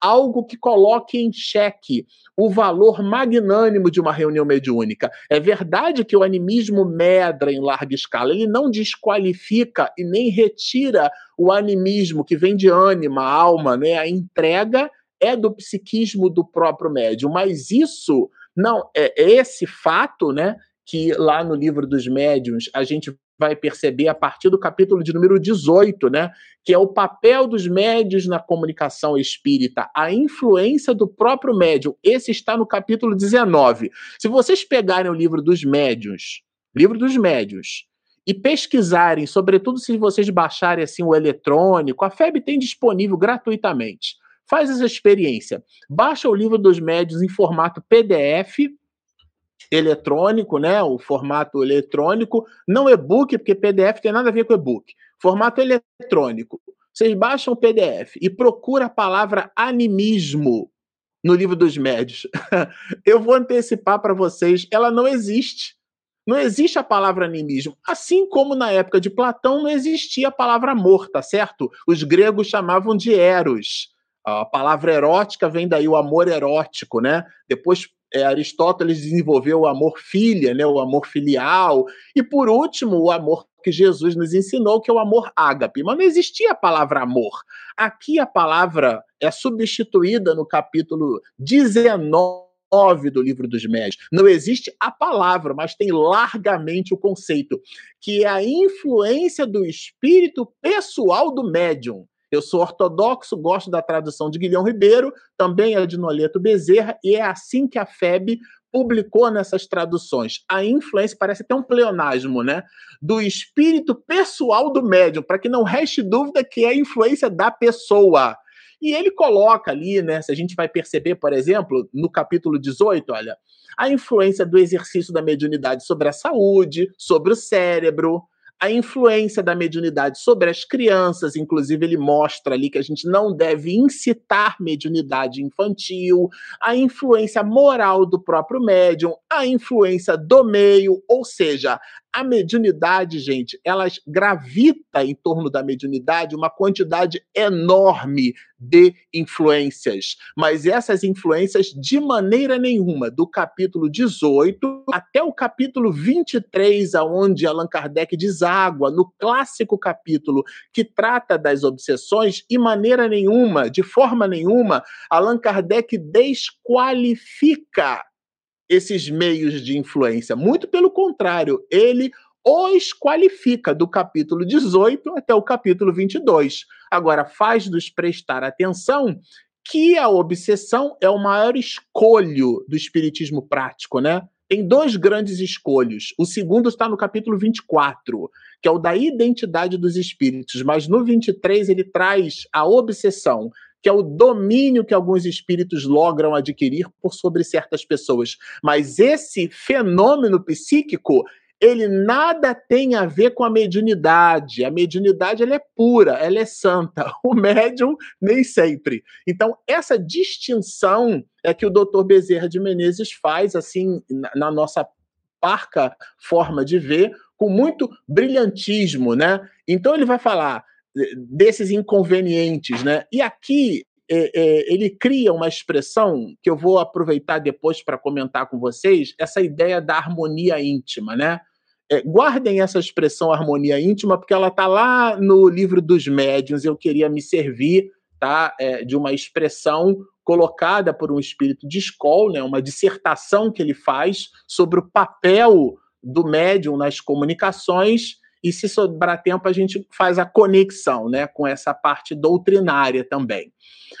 algo que coloque em xeque o valor magnânimo de uma reunião mediúnica. É verdade que o animismo medra em larga escala, ele não desqualifica e nem retira o animismo que vem de ânima, alma, né? A entrega é do psiquismo do próprio médium, mas isso não é esse fato, né, que lá no livro dos médiuns a gente vai perceber a partir do capítulo de número 18, né, que é o papel dos médios na comunicação espírita, a influência do próprio médium. Esse está no capítulo 19. Se vocês pegarem o livro dos médios, livro dos médios, e pesquisarem, sobretudo se vocês baixarem assim o eletrônico, a FEB tem disponível gratuitamente. Faz essa experiência. Baixa o livro dos médios em formato PDF eletrônico, né? O formato eletrônico, não e-book, porque PDF tem nada a ver com e-book. Formato eletrônico. Vocês baixam o PDF e procura a palavra animismo no livro dos médios. <laughs> Eu vou antecipar para vocês, ela não existe. Não existe a palavra animismo. Assim como na época de Platão não existia a palavra amor, tá certo? Os gregos chamavam de eros. A palavra erótica vem daí o amor erótico, né? Depois é, Aristóteles desenvolveu o amor filha, né, o amor filial, e por último, o amor que Jesus nos ensinou, que é o amor ágape. Mas não existia a palavra amor. Aqui a palavra é substituída no capítulo 19 do livro dos médios. Não existe a palavra, mas tem largamente o conceito, que é a influência do espírito pessoal do médium. Eu sou ortodoxo, gosto da tradução de Guilhão Ribeiro, também é de Noleto Bezerra, e é assim que a FEB publicou nessas traduções. A influência parece até um pleonasmo, né? Do espírito pessoal do médium, para que não reste dúvida que é a influência da pessoa. E ele coloca ali, né, se a gente vai perceber, por exemplo, no capítulo 18, olha, a influência do exercício da mediunidade sobre a saúde, sobre o cérebro, a influência da mediunidade sobre as crianças, inclusive ele mostra ali que a gente não deve incitar mediunidade infantil, a influência moral do próprio médium, a influência do meio, ou seja, a mediunidade, gente, ela gravita em torno da mediunidade uma quantidade enorme de influências. Mas essas influências, de maneira nenhuma, do capítulo 18 até o capítulo 23, aonde Allan Kardec deságua, no clássico capítulo que trata das obsessões, de maneira nenhuma, de forma nenhuma, Allan Kardec desqualifica esses meios de influência. Muito pelo contrário, ele os qualifica do capítulo 18 até o capítulo 22. Agora, faz-nos prestar atenção que a obsessão é o maior escolho do espiritismo prático, né? Tem dois grandes escolhos. O segundo está no capítulo 24, que é o da identidade dos espíritos, mas no 23 ele traz a obsessão, que é o domínio que alguns espíritos logram adquirir por sobre certas pessoas. Mas esse fenômeno psíquico, ele nada tem a ver com a mediunidade. A mediunidade ela é pura, ela é santa. <laughs> O médium nem sempre. Então, essa distinção é que o doutor Bezerra de Menezes faz assim na nossa parca forma de ver, com muito brilhantismo, né? Então ele vai falar desses inconvenientes, né? E aqui é, é, ele cria uma expressão que eu vou aproveitar depois para comentar com vocês, essa ideia da harmonia íntima, né? É, guardem essa expressão harmonia íntima, porque ela está lá no livro dos médiuns. Eu queria me servir tá, é, de uma expressão colocada por um espírito de escola, né, uma dissertação que ele faz sobre o papel do médium nas comunicações e se sobrar tempo a gente faz a conexão né, com essa parte doutrinária também.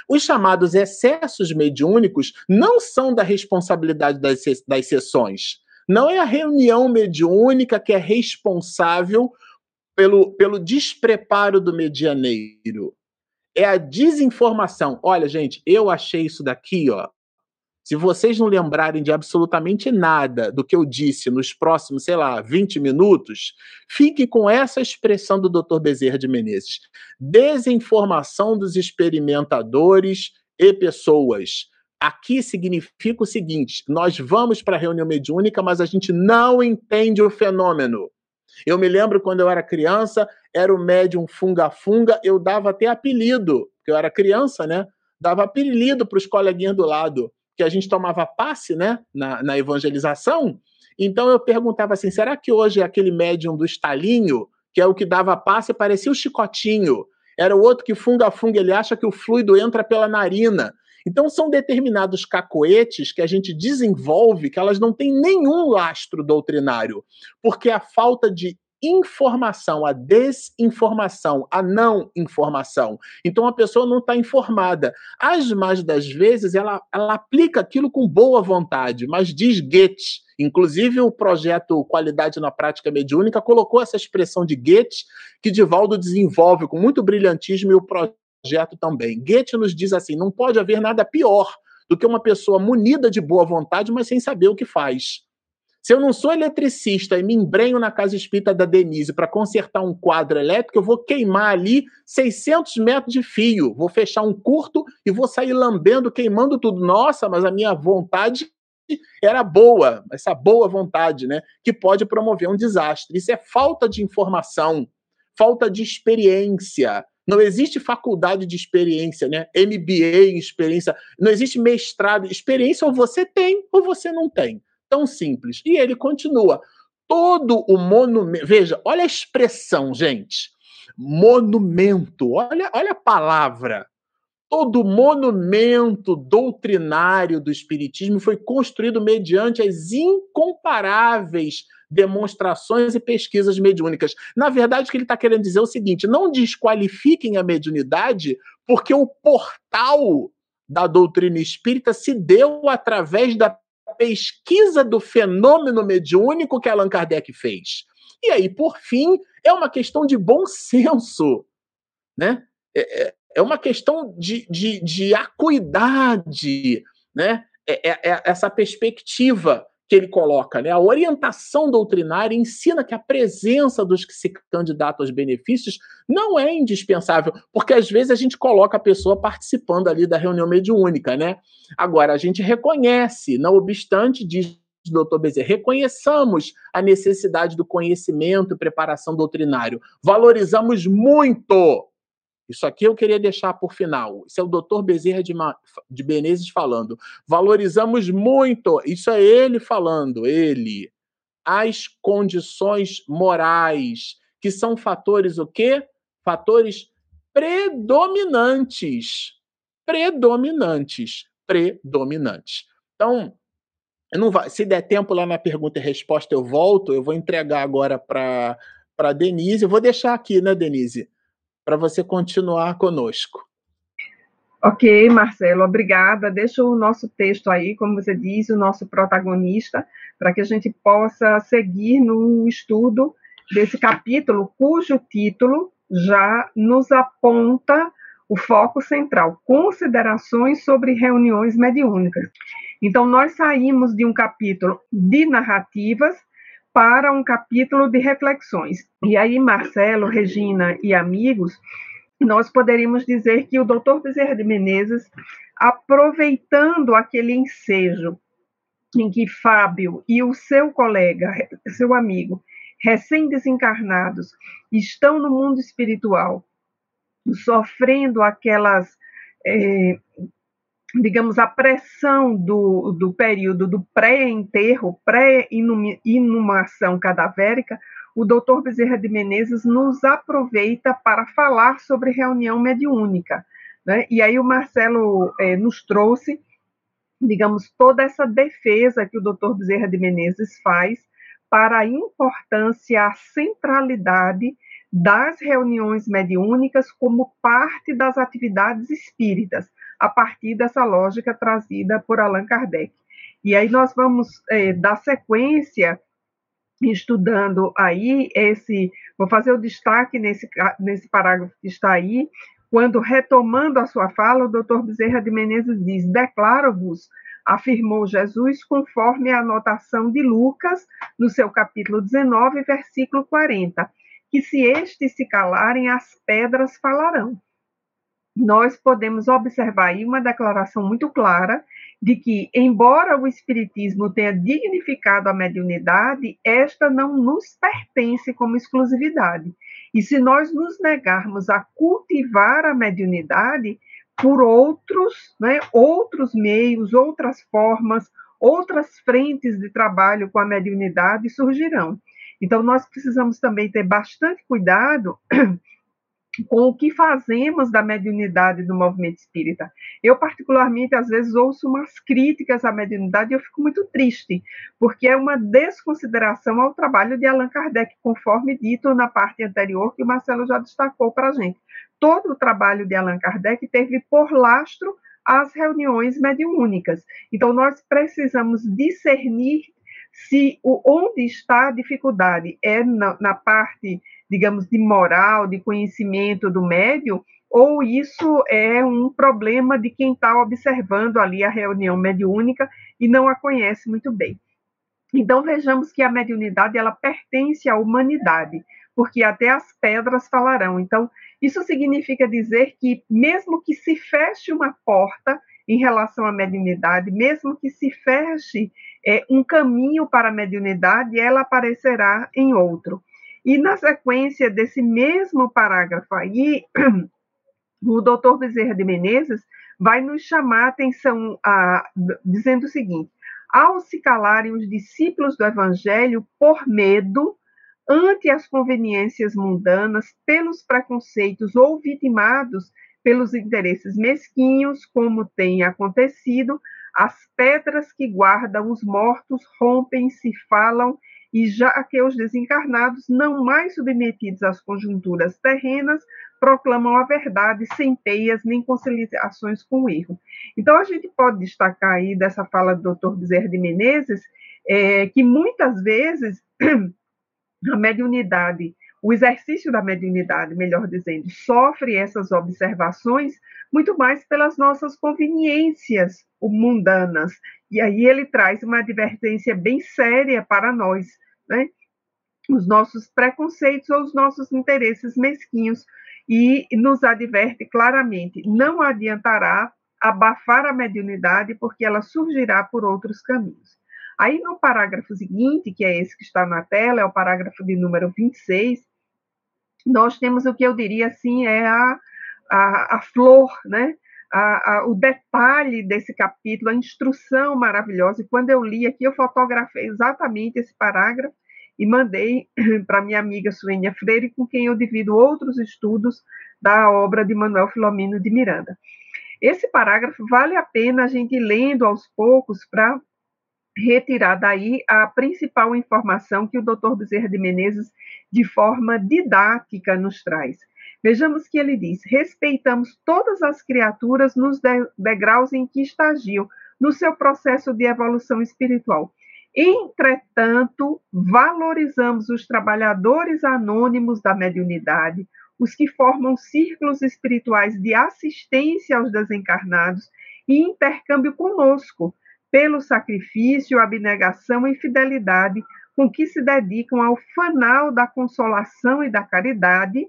Os chamados excessos mediúnicos não são da responsabilidade das, das sessões. Não é a reunião mediúnica que é responsável pelo, pelo despreparo do medianeiro. É a desinformação. Olha, gente, eu achei isso daqui, ó, se vocês não lembrarem de absolutamente nada do que eu disse nos próximos, sei lá, 20 minutos, fique com essa expressão do Dr. Bezerra de Menezes: desinformação dos experimentadores e pessoas. Aqui significa o seguinte: nós vamos para a reunião mediúnica, mas a gente não entende o fenômeno. Eu me lembro quando eu era criança, era o médium funga-funga, eu dava até apelido, porque eu era criança, né? Dava apelido para os coleguinhas do lado que a gente tomava passe né, na, na evangelização. Então eu perguntava assim: será que hoje é aquele médium do estalinho, que é o que dava passe, parecia o chicotinho? Era o outro que funga-funga, ele acha que o fluido entra pela narina. Então são determinados cacoetes que a gente desenvolve que elas não têm nenhum lastro doutrinário, porque a falta de informação, a desinformação, a não informação. Então a pessoa não está informada. As mais das vezes ela, ela aplica aquilo com boa vontade, mas diz Goethe. Inclusive o projeto Qualidade na Prática Mediúnica colocou essa expressão de Goethe, que Divaldo desenvolve com muito brilhantismo e o projeto também. Goethe nos diz assim: não pode haver nada pior do que uma pessoa munida de boa vontade, mas sem saber o que faz. Se eu não sou eletricista e me embrenho na casa espírita da Denise para consertar um quadro elétrico, eu vou queimar ali 600 metros de fio, vou fechar um curto e vou sair lambendo, queimando tudo. Nossa, mas a minha vontade era boa, essa boa vontade, né? Que pode promover um desastre. Isso é falta de informação, falta de experiência. Não existe faculdade de experiência, né? MBA em experiência. Não existe mestrado. Experiência ou você tem ou você não tem. Tão simples. E ele continua. Todo o monumento. Veja, olha a expressão, gente. Monumento. Olha, olha a palavra. Todo monumento doutrinário do Espiritismo foi construído mediante as incomparáveis demonstrações e pesquisas mediúnicas. Na verdade, o que ele está querendo dizer é o seguinte: não desqualifiquem a mediunidade, porque o portal da doutrina espírita se deu através da pesquisa do fenômeno mediúnico que Allan Kardec fez. E aí, por fim, é uma questão de bom senso, né? É, é, é uma questão de, de, de acuidade, né? É, é, é essa perspectiva que ele coloca, né? A orientação doutrinária ensina que a presença dos que se candidatam aos benefícios não é indispensável, porque às vezes a gente coloca a pessoa participando ali da reunião mediúnica, né? Agora, a gente reconhece, não obstante, diz doutor Bezerra, reconheçamos a necessidade do conhecimento e preparação doutrinário. Valorizamos muito isso aqui eu queria deixar por final. Isso é o doutor Bezerra de, Ma... de Menezes falando. Valorizamos muito, isso é ele falando, ele, as condições morais, que são fatores o quê? Fatores predominantes. Predominantes. Predominantes. Então, vai, se der tempo lá na pergunta e resposta, eu volto. Eu vou entregar agora para a Denise. Eu vou deixar aqui, né, Denise? Para você continuar conosco.
Ok, Marcelo, obrigada. Deixa o nosso texto aí, como você disse, o nosso protagonista, para que a gente possa seguir no estudo desse capítulo, cujo título já nos aponta o foco central, considerações sobre reuniões mediúnicas. Então, nós saímos de um capítulo de narrativas para um capítulo de reflexões. E aí, Marcelo, Regina e amigos, nós poderíamos dizer que o doutor Bezerra de Menezes, aproveitando aquele ensejo em que Fábio e o seu colega, seu amigo, recém-desencarnados, estão no mundo espiritual, sofrendo aquelas é, digamos, a pressão do, do período do pré-enterro, pré-inumação cadavérica, o doutor Bezerra de Menezes nos aproveita para falar sobre reunião mediúnica. Né? E aí o Marcelo é, nos trouxe, digamos, toda essa defesa que o doutor Bezerra de Menezes faz para a importância, a centralidade das reuniões mediúnicas como parte das atividades espíritas a partir dessa lógica trazida por Allan Kardec. E aí nós vamos é, dar sequência estudando aí esse, vou fazer o destaque nesse, nesse parágrafo que está aí, quando retomando a sua fala, o doutor Bezerra de Menezes diz, declaro-vos, afirmou Jesus, conforme a anotação de Lucas, no seu capítulo 19, versículo 40, que se estes se calarem, as pedras falarão nós podemos observar aí uma declaração muito clara de que, embora o Espiritismo tenha dignificado a mediunidade, esta não nos pertence como exclusividade. E se nós nos negarmos a cultivar a mediunidade, por outros, né, outros meios, outras formas, outras frentes de trabalho com a mediunidade surgirão. Então, nós precisamos também ter bastante cuidado com o que fazemos da mediunidade do movimento espírita. Eu, particularmente, às vezes ouço umas críticas à mediunidade e eu fico muito triste, porque é uma desconsideração ao trabalho de Allan Kardec, conforme dito na parte anterior, que o Marcelo já destacou para a gente. Todo o trabalho de Allan Kardec teve por lastro as reuniões mediúnicas. Então, nós precisamos discernir se onde está a dificuldade é na, na parte digamos, de moral, de conhecimento do médium, ou isso é um problema de quem está observando ali a reunião mediúnica e não a conhece muito bem. Então vejamos que a mediunidade ela pertence à humanidade, porque até as pedras falarão. Então isso significa dizer que mesmo que se feche uma porta em relação à mediunidade, mesmo que se feche é, um caminho para a mediunidade, ela aparecerá em outro. E na sequência desse mesmo parágrafo aí, <clears throat> o doutor Bezerra de Menezes vai nos chamar a atenção a, dizendo o seguinte: ao se calarem os discípulos do evangelho por medo, ante as conveniências mundanas, pelos preconceitos ou vitimados pelos interesses mesquinhos, como tem acontecido, as pedras que guardam os mortos rompem-se, falam e já que os desencarnados, não mais submetidos às conjunturas terrenas, proclamam a verdade sem peias nem conciliações com o erro. Então, a gente pode destacar aí dessa fala do Dr. Bezerra de Menezes, é, que muitas vezes <clears throat> a mediunidade o exercício da mediunidade, melhor dizendo, sofre essas observações muito mais pelas nossas conveniências mundanas. E aí ele traz uma advertência bem séria para nós, né? Os nossos preconceitos ou os nossos interesses mesquinhos e nos adverte claramente: não adiantará abafar a mediunidade, porque ela surgirá por outros caminhos. Aí no parágrafo seguinte, que é esse que está na tela, é o parágrafo de número 26, nós temos o que eu diria assim, é a, a, a flor, né? A, a, o detalhe desse capítulo, a instrução maravilhosa. E quando eu li aqui, eu fotografei exatamente esse parágrafo e mandei <clears throat> para minha amiga Suênia Freire, com quem eu divido outros estudos da obra de Manuel Filomeno de Miranda. Esse parágrafo vale a pena a gente ir lendo aos poucos para retirar daí a principal informação que o Dr. Bezerra de Menezes, de forma didática, nos traz. Vejamos que ele diz: respeitamos todas as criaturas nos degraus em que estagiam no seu processo de evolução espiritual. Entretanto, valorizamos os trabalhadores anônimos da mediunidade, os que formam círculos espirituais de assistência aos desencarnados e intercâmbio conosco, pelo sacrifício, abnegação e fidelidade com que se dedicam ao fanal da consolação e da caridade.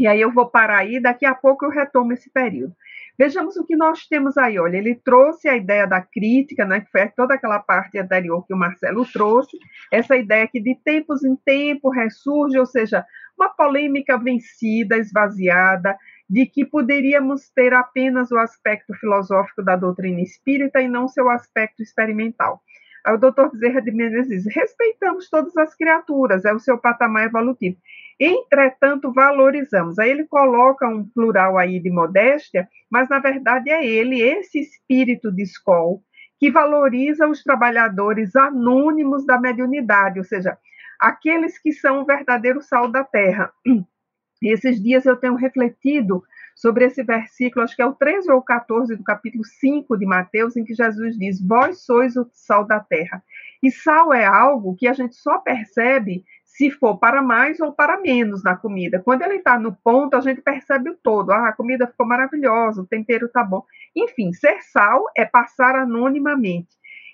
E aí eu vou parar aí, daqui a pouco eu retomo esse período. Vejamos o que nós temos aí. Olha, ele trouxe a ideia da crítica, né, que foi toda aquela parte anterior que o Marcelo trouxe, essa ideia que de tempos em tempo ressurge, ou seja, uma polêmica vencida, esvaziada, de que poderíamos ter apenas o aspecto filosófico da doutrina espírita e não seu aspecto experimental. Aí o doutor Bezerra de Menezes diz, respeitamos todas as criaturas, é o seu patamar evolutivo. Entretanto, valorizamos. Aí ele coloca um plural aí de modéstia, mas na verdade é ele, esse espírito de escola, que valoriza os trabalhadores anônimos da mediunidade, ou seja, aqueles que são o verdadeiro sal da terra. E esses dias eu tenho refletido sobre esse versículo, acho que é o 13 ou 14 do capítulo 5 de Mateus, em que Jesus diz: Vós sois o sal da terra. E sal é algo que a gente só percebe se for para mais ou para menos na comida. Quando ele está no ponto, a gente percebe o todo. Ah, a comida ficou maravilhosa, o tempero está bom. Enfim, ser sal é passar anonimamente.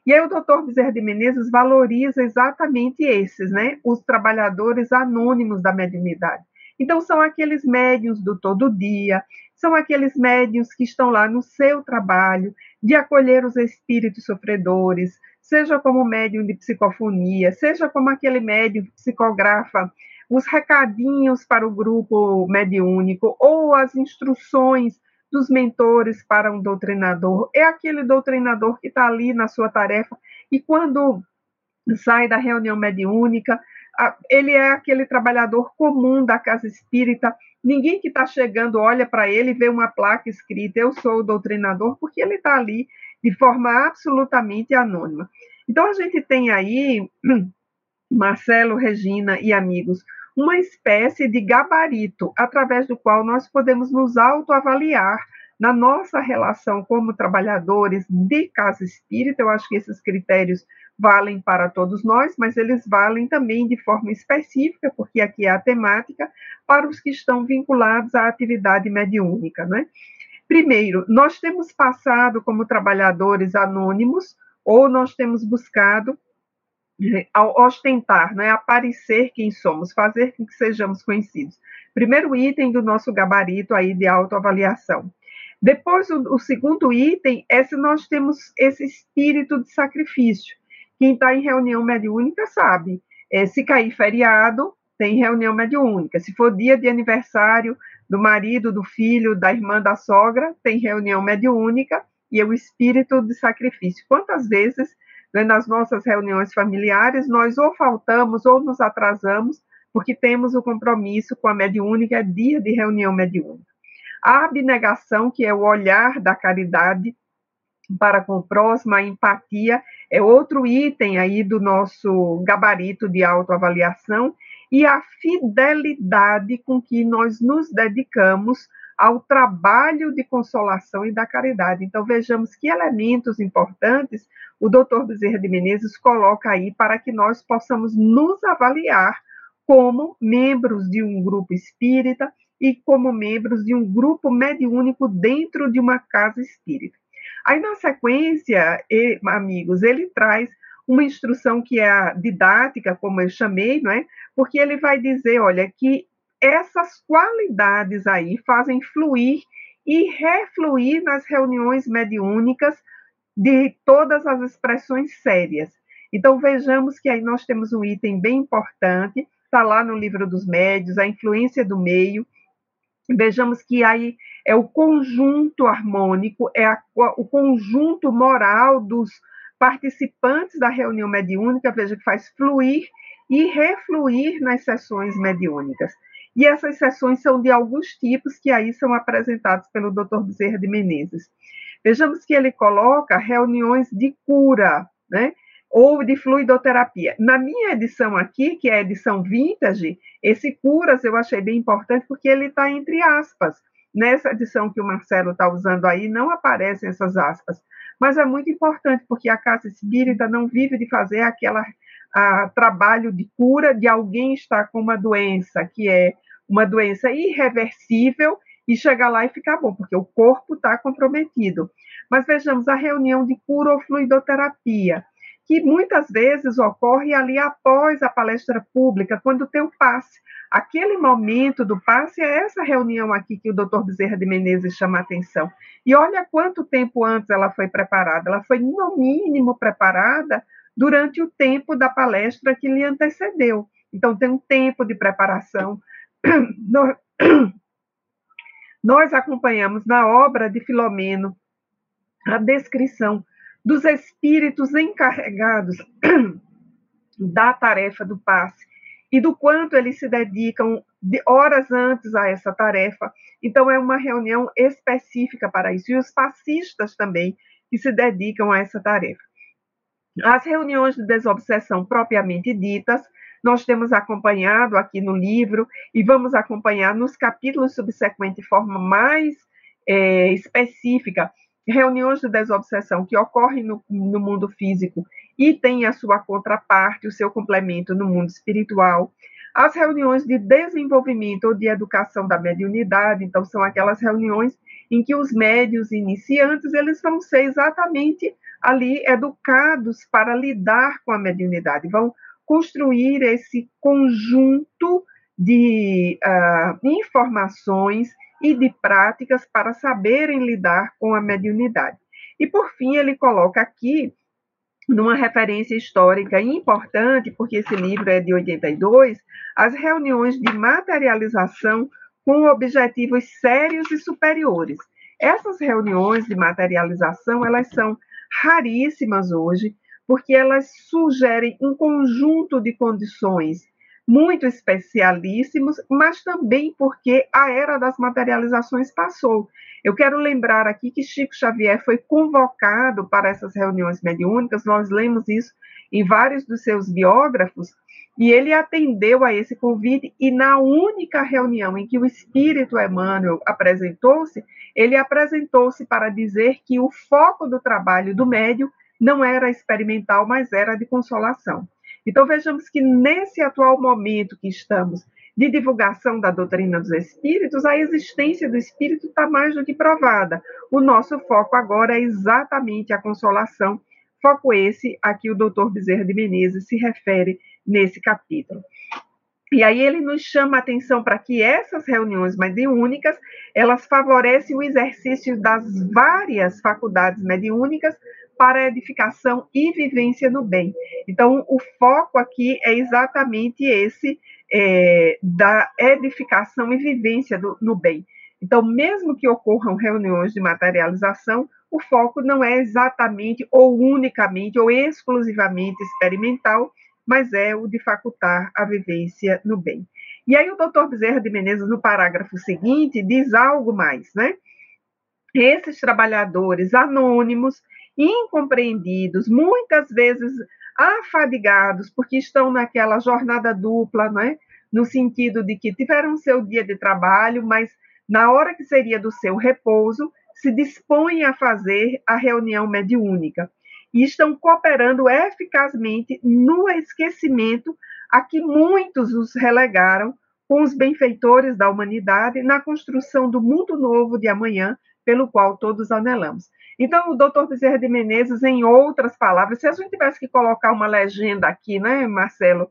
E aí o doutor Bezerra de Menezes valoriza exatamente esses, né? Os trabalhadores anônimos da mediunidade. Então, são aqueles médios do todo dia, são aqueles médios que estão lá no seu trabalho de acolher os espíritos sofredores, seja como médium de psicofonia, seja como aquele médium que psicografa os recadinhos para o grupo mediúnico ou as instruções dos mentores para um doutrinador. É aquele doutrinador que está ali na sua tarefa e quando sai da reunião mediúnica, ele é aquele trabalhador comum da casa espírita. Ninguém que está chegando olha para ele e vê uma placa escrita: Eu sou o doutrinador, porque ele está ali de forma absolutamente anônima. Então, a gente tem aí, <clears throat> Marcelo, Regina e amigos, uma espécie de gabarito através do qual nós podemos nos autoavaliar na nossa relação como trabalhadores de casa espírita. Eu acho que esses critérios valem para todos nós, mas eles valem também de forma específica, porque aqui é a temática, para os que estão vinculados à atividade mediúnica. Né? Primeiro, nós temos passado como trabalhadores anônimos, ou nós temos buscado eh, ostentar, né, aparecer quem somos, fazer com que sejamos conhecidos. Primeiro item do nosso gabarito aí de autoavaliação. Depois, o, o segundo item é se nós temos esse espírito de sacrifício. Quem está em reunião mediúnica sabe. É, se cair feriado, tem reunião mediúnica. Se for dia de aniversário do marido, do filho, da irmã, da sogra, tem reunião mediúnica e é o espírito de sacrifício. Quantas vezes, né, nas nossas reuniões familiares, nós ou faltamos ou nos atrasamos porque temos o compromisso com a mediúnica, é dia de reunião mediúnica. A abnegação, que é o olhar da caridade para com o próximo, a empatia, é outro item aí do nosso gabarito de autoavaliação, e a fidelidade com que nós nos dedicamos ao trabalho de consolação e da caridade. Então, vejamos que elementos importantes o doutor Bezerra de Menezes coloca aí para que nós possamos nos avaliar como membros de um grupo espírita e como membros de um grupo mediúnico dentro de uma casa espírita. Aí, na sequência, amigos, ele traz uma instrução que é a didática, como eu chamei, não é? Porque ele vai dizer, olha, que essas qualidades aí fazem fluir e refluir nas reuniões mediúnicas de todas as expressões sérias. Então vejamos que aí nós temos um item bem importante, está lá no livro dos médios, a influência do meio. Vejamos que aí é o conjunto harmônico, é a, o conjunto moral dos participantes da reunião mediúnica, veja que faz fluir e refluir nas sessões mediúnicas. E essas sessões são de alguns tipos que aí são apresentados pelo Dr. Bezerra de Menezes. Vejamos que ele coloca reuniões de cura, né? ou de fluidoterapia. Na minha edição aqui, que é a edição vintage, esse curas eu achei bem importante porque ele está entre aspas. Nessa edição que o Marcelo está usando aí, não aparecem essas aspas. Mas é muito importante porque a casa espírita não vive de fazer aquela a, trabalho de cura de alguém estar com uma doença que é uma doença irreversível e chegar lá e ficar bom, porque o corpo está comprometido. Mas vejamos a reunião de cura ou fluidoterapia, que muitas vezes ocorre ali após a palestra pública, quando tem o passe. Aquele momento do passe é essa reunião aqui que o doutor Bezerra de Menezes chama a atenção. E olha quanto tempo antes ela foi preparada. Ela foi, no mínimo, preparada durante o tempo da palestra que lhe antecedeu. Então, tem um tempo de preparação. <clears throat> <clears throat> Nós acompanhamos na obra de Filomeno a descrição dos espíritos encarregados <clears throat> da tarefa do passe e do quanto eles se dedicam de horas antes a essa tarefa. Então, é uma reunião específica para isso. E os passistas também, que se dedicam a essa tarefa. As reuniões de desobsessão propriamente ditas, nós temos acompanhado aqui no livro e vamos acompanhar nos capítulos subsequentes de forma mais é, específica reuniões de desobsessão que ocorrem no, no mundo físico e têm a sua contraparte, o seu complemento no mundo espiritual. As reuniões de desenvolvimento ou de educação da mediunidade, então são aquelas reuniões em que os médios iniciantes eles vão ser exatamente ali educados para lidar com a mediunidade, vão construir esse conjunto de uh, informações e de práticas para saberem lidar com a mediunidade. E, por fim, ele coloca aqui, numa referência histórica importante, porque esse livro é de 82, as reuniões de materialização com objetivos sérios e superiores. Essas reuniões de materialização, elas são raríssimas hoje, porque elas sugerem um conjunto de condições muito especialíssimos, mas também porque a era das materializações passou. Eu quero lembrar aqui que Chico Xavier foi convocado para essas reuniões mediúnicas, nós lemos isso em vários dos seus biógrafos, e ele atendeu a esse convite, e na única reunião em que o espírito Emmanuel apresentou-se, ele apresentou-se para dizer que o foco do trabalho do médium não era experimental, mas era de consolação. Então vejamos que nesse atual momento que estamos de divulgação da doutrina dos espíritos, a existência do espírito está mais do que provada. O nosso foco agora é exatamente a consolação, foco esse a que o doutor Bezerra de Menezes se refere nesse capítulo. E aí ele nos chama a atenção para que essas reuniões mediúnicas, elas favorecem o exercício das várias faculdades mediúnicas para edificação e vivência no bem. Então, o foco aqui é exatamente esse é, da edificação e vivência do, no bem. Então, mesmo que ocorram reuniões de materialização, o foco não é exatamente ou unicamente ou exclusivamente experimental, mas é o de facultar a vivência no bem. E aí o doutor Bezerra de Menezes, no parágrafo seguinte, diz algo mais, né? Esses trabalhadores anônimos incompreendidos, muitas vezes afadigados, porque estão naquela jornada dupla, né? no sentido de que tiveram seu dia de trabalho, mas na hora que seria do seu repouso, se dispõem a fazer a reunião mediúnica e estão cooperando eficazmente no esquecimento a que muitos os relegaram com os benfeitores da humanidade na construção do mundo novo de amanhã, pelo qual todos anelamos. Então, o doutor Bezerra de Menezes, em outras palavras, se a gente tivesse que colocar uma legenda aqui, né, Marcelo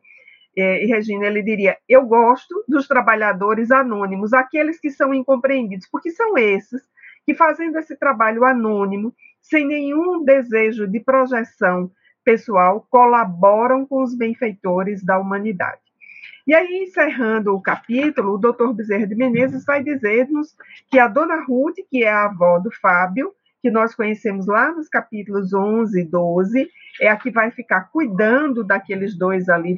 e Regina, ele diria: Eu gosto dos trabalhadores anônimos, aqueles que são incompreendidos, porque são esses que, fazendo esse trabalho anônimo, sem nenhum desejo de projeção pessoal, colaboram com os benfeitores da humanidade. E aí, encerrando o capítulo, o doutor Bezerra de Menezes vai dizer-nos que a dona Ruth, que é a avó do Fábio, que nós conhecemos lá nos capítulos 11 e 12, é a que vai ficar cuidando daqueles dois ali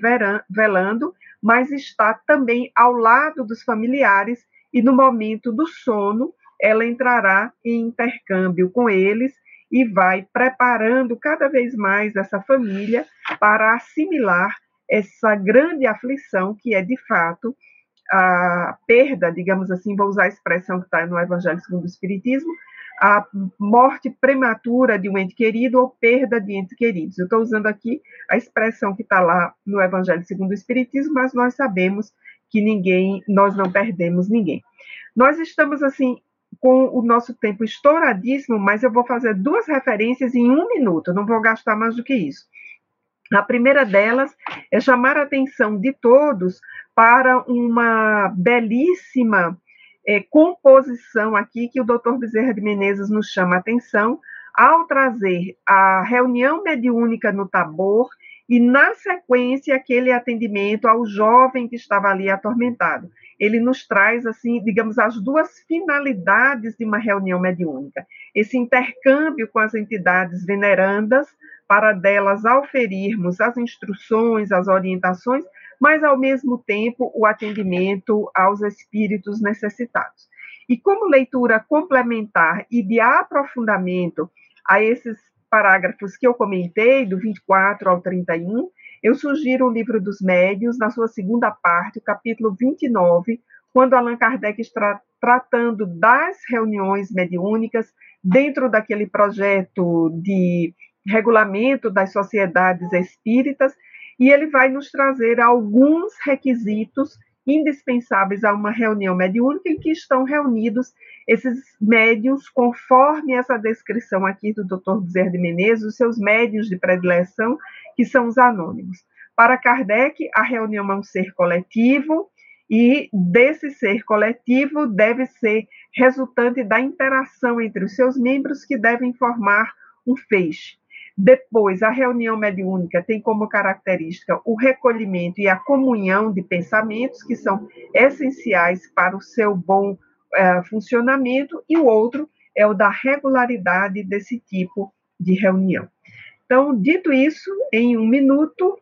velando, mas está também ao lado dos familiares e no momento do sono ela entrará em intercâmbio com eles e vai preparando cada vez mais essa família para assimilar essa grande aflição que é, de fato, a perda, digamos assim, vou usar a expressão que está no Evangelho segundo o Espiritismo, a morte prematura de um ente querido ou perda de entes queridos. Eu estou usando aqui a expressão que está lá no Evangelho segundo o Espiritismo, mas nós sabemos que ninguém, nós não perdemos ninguém. Nós estamos assim com o nosso tempo estouradíssimo, mas eu vou fazer duas referências em um minuto, não vou gastar mais do que isso. A primeira delas é chamar a atenção de todos para uma belíssima é, composição aqui que o Dr. Bezerra de Menezes nos chama a atenção ao trazer a reunião mediúnica no Tabor e, na sequência, aquele atendimento ao jovem que estava ali atormentado. Ele nos traz, assim, digamos, as duas finalidades de uma reunião mediúnica. Esse intercâmbio com as entidades venerandas, para delas auferirmos as instruções, as orientações, mas, ao mesmo tempo, o atendimento aos espíritos necessitados. E como leitura complementar e de aprofundamento a esses parágrafos que eu comentei, do 24 ao 31, eu sugiro o livro dos médios, na sua segunda parte, o capítulo 29, quando Allan Kardec está tratando das reuniões mediúnicas dentro daquele projeto de regulamento das sociedades espíritas, e ele vai nos trazer alguns requisitos indispensáveis a uma reunião mediúnica em que estão reunidos esses médios, conforme essa descrição aqui do Dr. Bezerra de Menezes, os seus médios de predileção, que são os anônimos. Para Kardec, a reunião é um ser coletivo, e desse ser coletivo deve ser resultante da interação entre os seus membros que devem formar um feixe. Depois, a reunião mediúnica tem como característica o recolhimento e a comunhão de pensamentos, que são essenciais para o seu bom é, funcionamento, e o outro é o da regularidade desse tipo de reunião. Então, dito isso, em um minuto,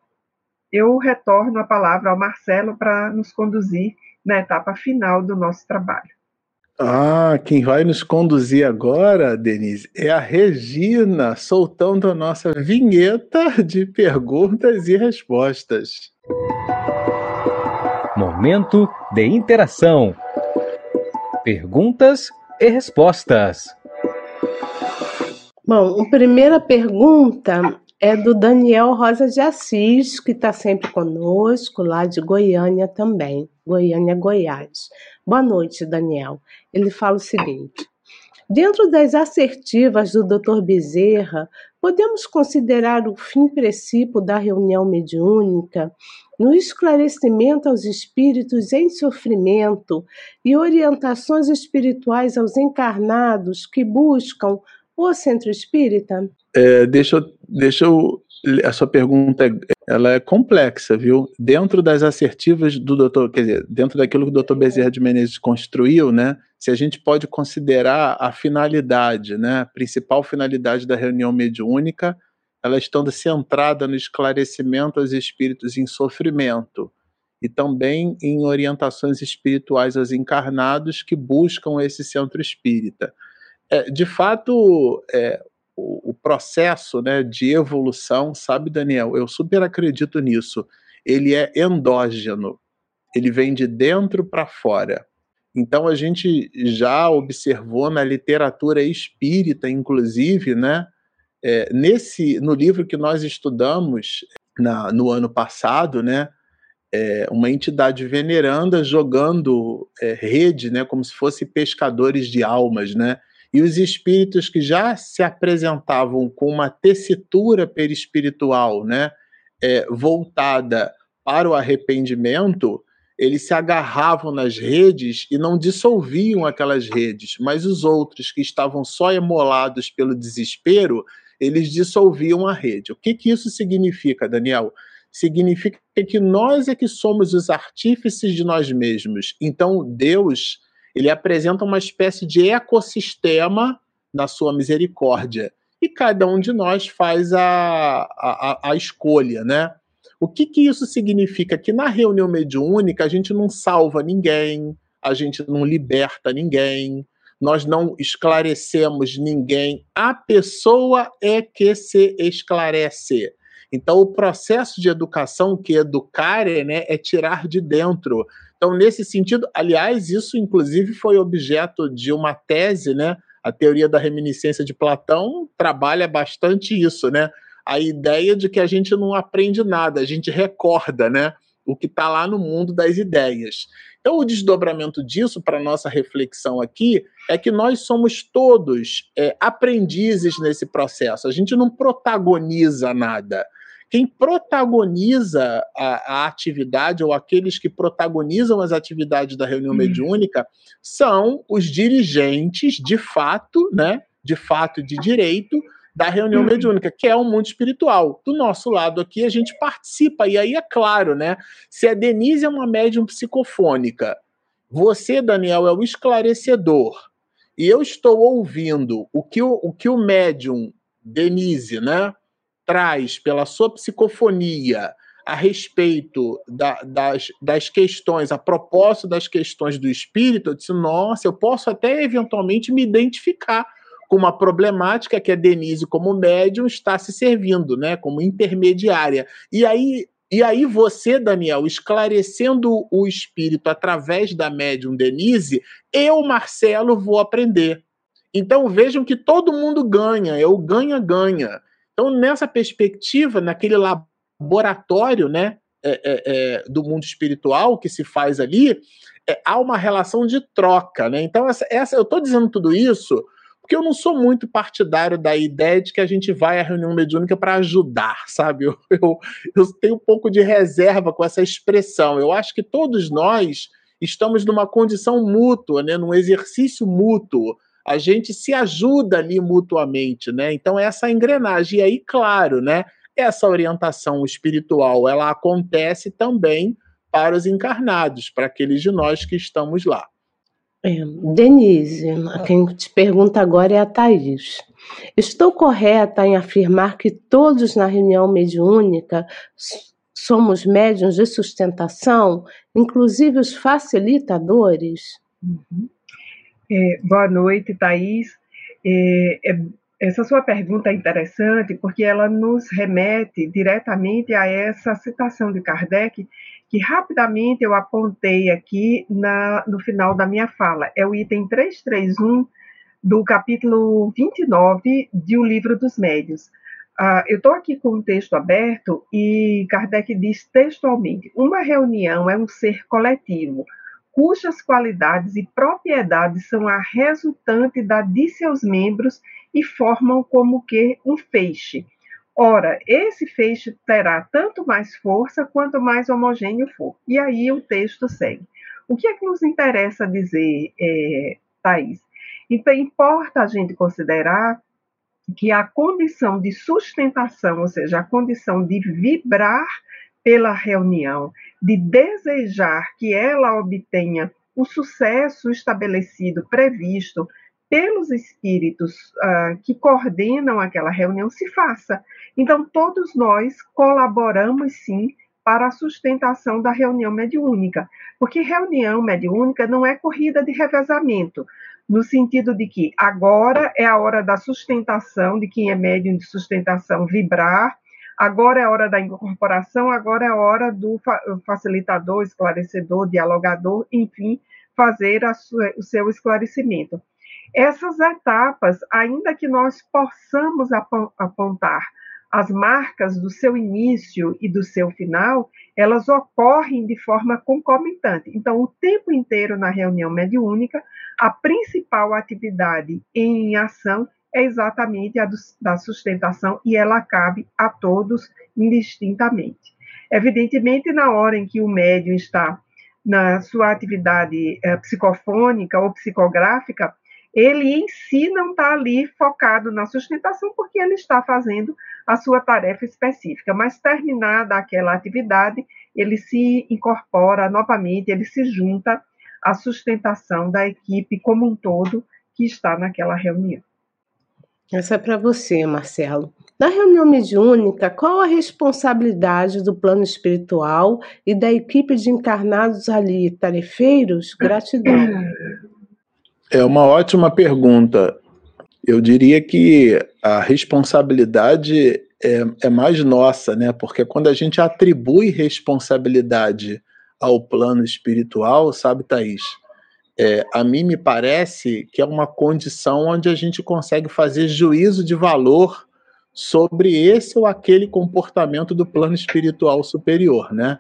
eu retorno a palavra ao Marcelo para nos conduzir na etapa final do nosso trabalho.
Ah, quem vai nos conduzir agora, Denise, é a Regina, soltando a nossa vinheta de perguntas e respostas.
Momento de interação. Perguntas e respostas.
Bom, a primeira pergunta é do Daniel Rosa de Assis, que está sempre conosco, lá de Goiânia também, Goiânia, Goiás. Boa noite, Daniel. Ele fala o seguinte: Dentro das assertivas do Dr. Bezerra, podemos considerar o fim princípio da reunião mediúnica no esclarecimento aos espíritos em sofrimento e orientações espirituais aos encarnados que buscam o centro espírita?
É, deixa, deixa eu. A sua pergunta ela é complexa, viu? Dentro das assertivas do doutor, quer dizer, dentro daquilo que o doutor Bezerra de Menezes construiu, né? Se a gente pode considerar a finalidade, né? A principal finalidade da reunião mediúnica, ela estando centrada no esclarecimento aos espíritos em sofrimento e também em orientações espirituais aos encarnados que buscam esse centro espírita. É, de fato, é, o, processo né, de evolução, sabe, Daniel? Eu super acredito nisso. Ele é endógeno, ele vem de dentro para fora. Então a gente já observou na literatura espírita, inclusive, né, é, nesse no livro que nós estudamos na, no ano passado, né, é, uma entidade veneranda jogando é, rede, né, como se fosse pescadores de almas, né? E os espíritos que já se apresentavam com uma tessitura perispiritual, né, é, voltada para o arrependimento, eles se agarravam nas redes e não dissolviam aquelas redes, mas os outros que estavam só emolados pelo desespero, eles dissolviam a rede. O que, que isso significa, Daniel? Significa que nós é que somos os artífices de nós mesmos. Então, Deus, ele apresenta uma espécie de ecossistema na sua misericórdia. E cada um de nós faz a, a, a escolha, né? O que, que isso significa? Que na reunião mediúnica a gente não salva ninguém, a gente não liberta ninguém, nós não esclarecemos ninguém, a pessoa é que se esclarece. Então, o processo de educação, que educar é, né, é tirar de dentro. Então, nesse sentido, aliás, isso inclusive foi objeto de uma tese, né? A teoria da reminiscência de Platão trabalha bastante isso, né? A ideia de que a gente não aprende nada, a gente recorda, né? O que está lá no mundo das ideias. Então, o desdobramento disso para nossa reflexão aqui é que nós somos todos é, aprendizes nesse processo. A gente não protagoniza nada. Quem protagoniza a, a, atividade ou aqueles que protagonizam as atividades da reunião hum. mediúnica são os dirigentes de fato, né? De fato e de direito da reunião hum. mediúnica, que é o mundo espiritual. Do nosso lado aqui, a gente participa, e aí é claro, né? Se a Denise é uma médium psicofônica, você, Daniel, é o esclarecedor, e eu estou ouvindo o que o, o, que o médium Denise, né, traz pela sua psicofonia a respeito da, das, das questões, a propósito das questões do espírito, eu disse, nossa, eu posso até eventualmente me identificar com uma problemática que a Denise, como médium, está se servindo, né, como intermediária. E aí, e aí você, Daniel, esclarecendo o espírito através da médium Denise, eu, Marcelo, vou aprender. Então vejam que todo mundo ganha, o ganha-ganha. Então, nessa perspectiva, naquele laboratório né, é, é, é, do mundo espiritual que se faz ali, é, há uma relação de troca. Né? Então, essa, essa eu estou dizendo tudo isso porque eu não sou muito partidário da ideia de que a gente vai à reunião mediúnica para ajudar, sabe? Eu, eu, eu, tenho um pouco de reserva com essa expressão. Eu acho que todos nós estamos numa condição mútua, né? num exercício mútuo. A gente se ajuda ali mutuamente, né? Então, essa engrenagem. E aí, claro, né? Essa orientação espiritual, ela acontece também para os encarnados, para aqueles de nós que estamos lá.
É, Denise, quem te pergunta agora é a Thaís. Estou correta em afirmar que todos na reunião mediúnica somos médiums de sustentação, inclusive os facilitadores?
Uhum. É, boa noite, Thaís. É, é, essa sua pergunta é interessante porque ela nos remete diretamente a essa citação de Kardec que rapidamente eu apontei aqui na, no final da minha fala. É o item 331 do capítulo 29 de O Livro dos Médios. Uh, eu estou aqui com o texto aberto e Kardec diz textualmente: uma reunião é um ser coletivo, cujas qualidades e propriedades são a resultante da de seus membros e formam como que um feixe. Ora, esse feixe terá tanto mais força quanto mais homogêneo for. E aí o texto segue. O que é que nos interessa dizer, é? Então, importa a gente considerar que a condição de sustentação, ou seja, a condição de vibrar pela reunião, de desejar que ela obtenha o sucesso estabelecido, previsto pelos espíritos uh, que coordenam aquela reunião, se faça. Então, todos nós colaboramos sim para a sustentação da reunião mediúnica, porque reunião mediúnica não é corrida de revezamento, no sentido de que agora é a hora da sustentação, de quem é médium de sustentação vibrar, agora é hora da incorporação, agora é hora do facilitador, esclarecedor, dialogador, enfim, fazer o seu esclarecimento. Essas etapas, ainda que nós possamos apontar as marcas do seu início e do seu final, elas ocorrem de forma concomitante. Então, o tempo inteiro na reunião mediúnica, a principal atividade em ação é exatamente a do, da sustentação e ela cabe a todos indistintamente. Evidentemente, na hora em que o médium está na sua atividade é, psicofônica ou psicográfica, ele em si não está ali focado na sustentação, porque ele está fazendo a sua tarefa específica. Mas terminada aquela atividade, ele se incorpora novamente, ele se junta à sustentação da equipe como um todo que está naquela reunião.
Essa é para você, Marcelo. Na reunião mediúnica, qual a responsabilidade do plano espiritual e da equipe de encarnados ali, tarefeiros? Gratidão.
É uma ótima pergunta. Eu diria que a responsabilidade é, é mais nossa, né? Porque quando a gente atribui responsabilidade ao plano espiritual, sabe, Thaís? É, a mim me parece que é uma condição onde a gente consegue fazer juízo de valor sobre esse ou aquele comportamento do plano espiritual superior, né?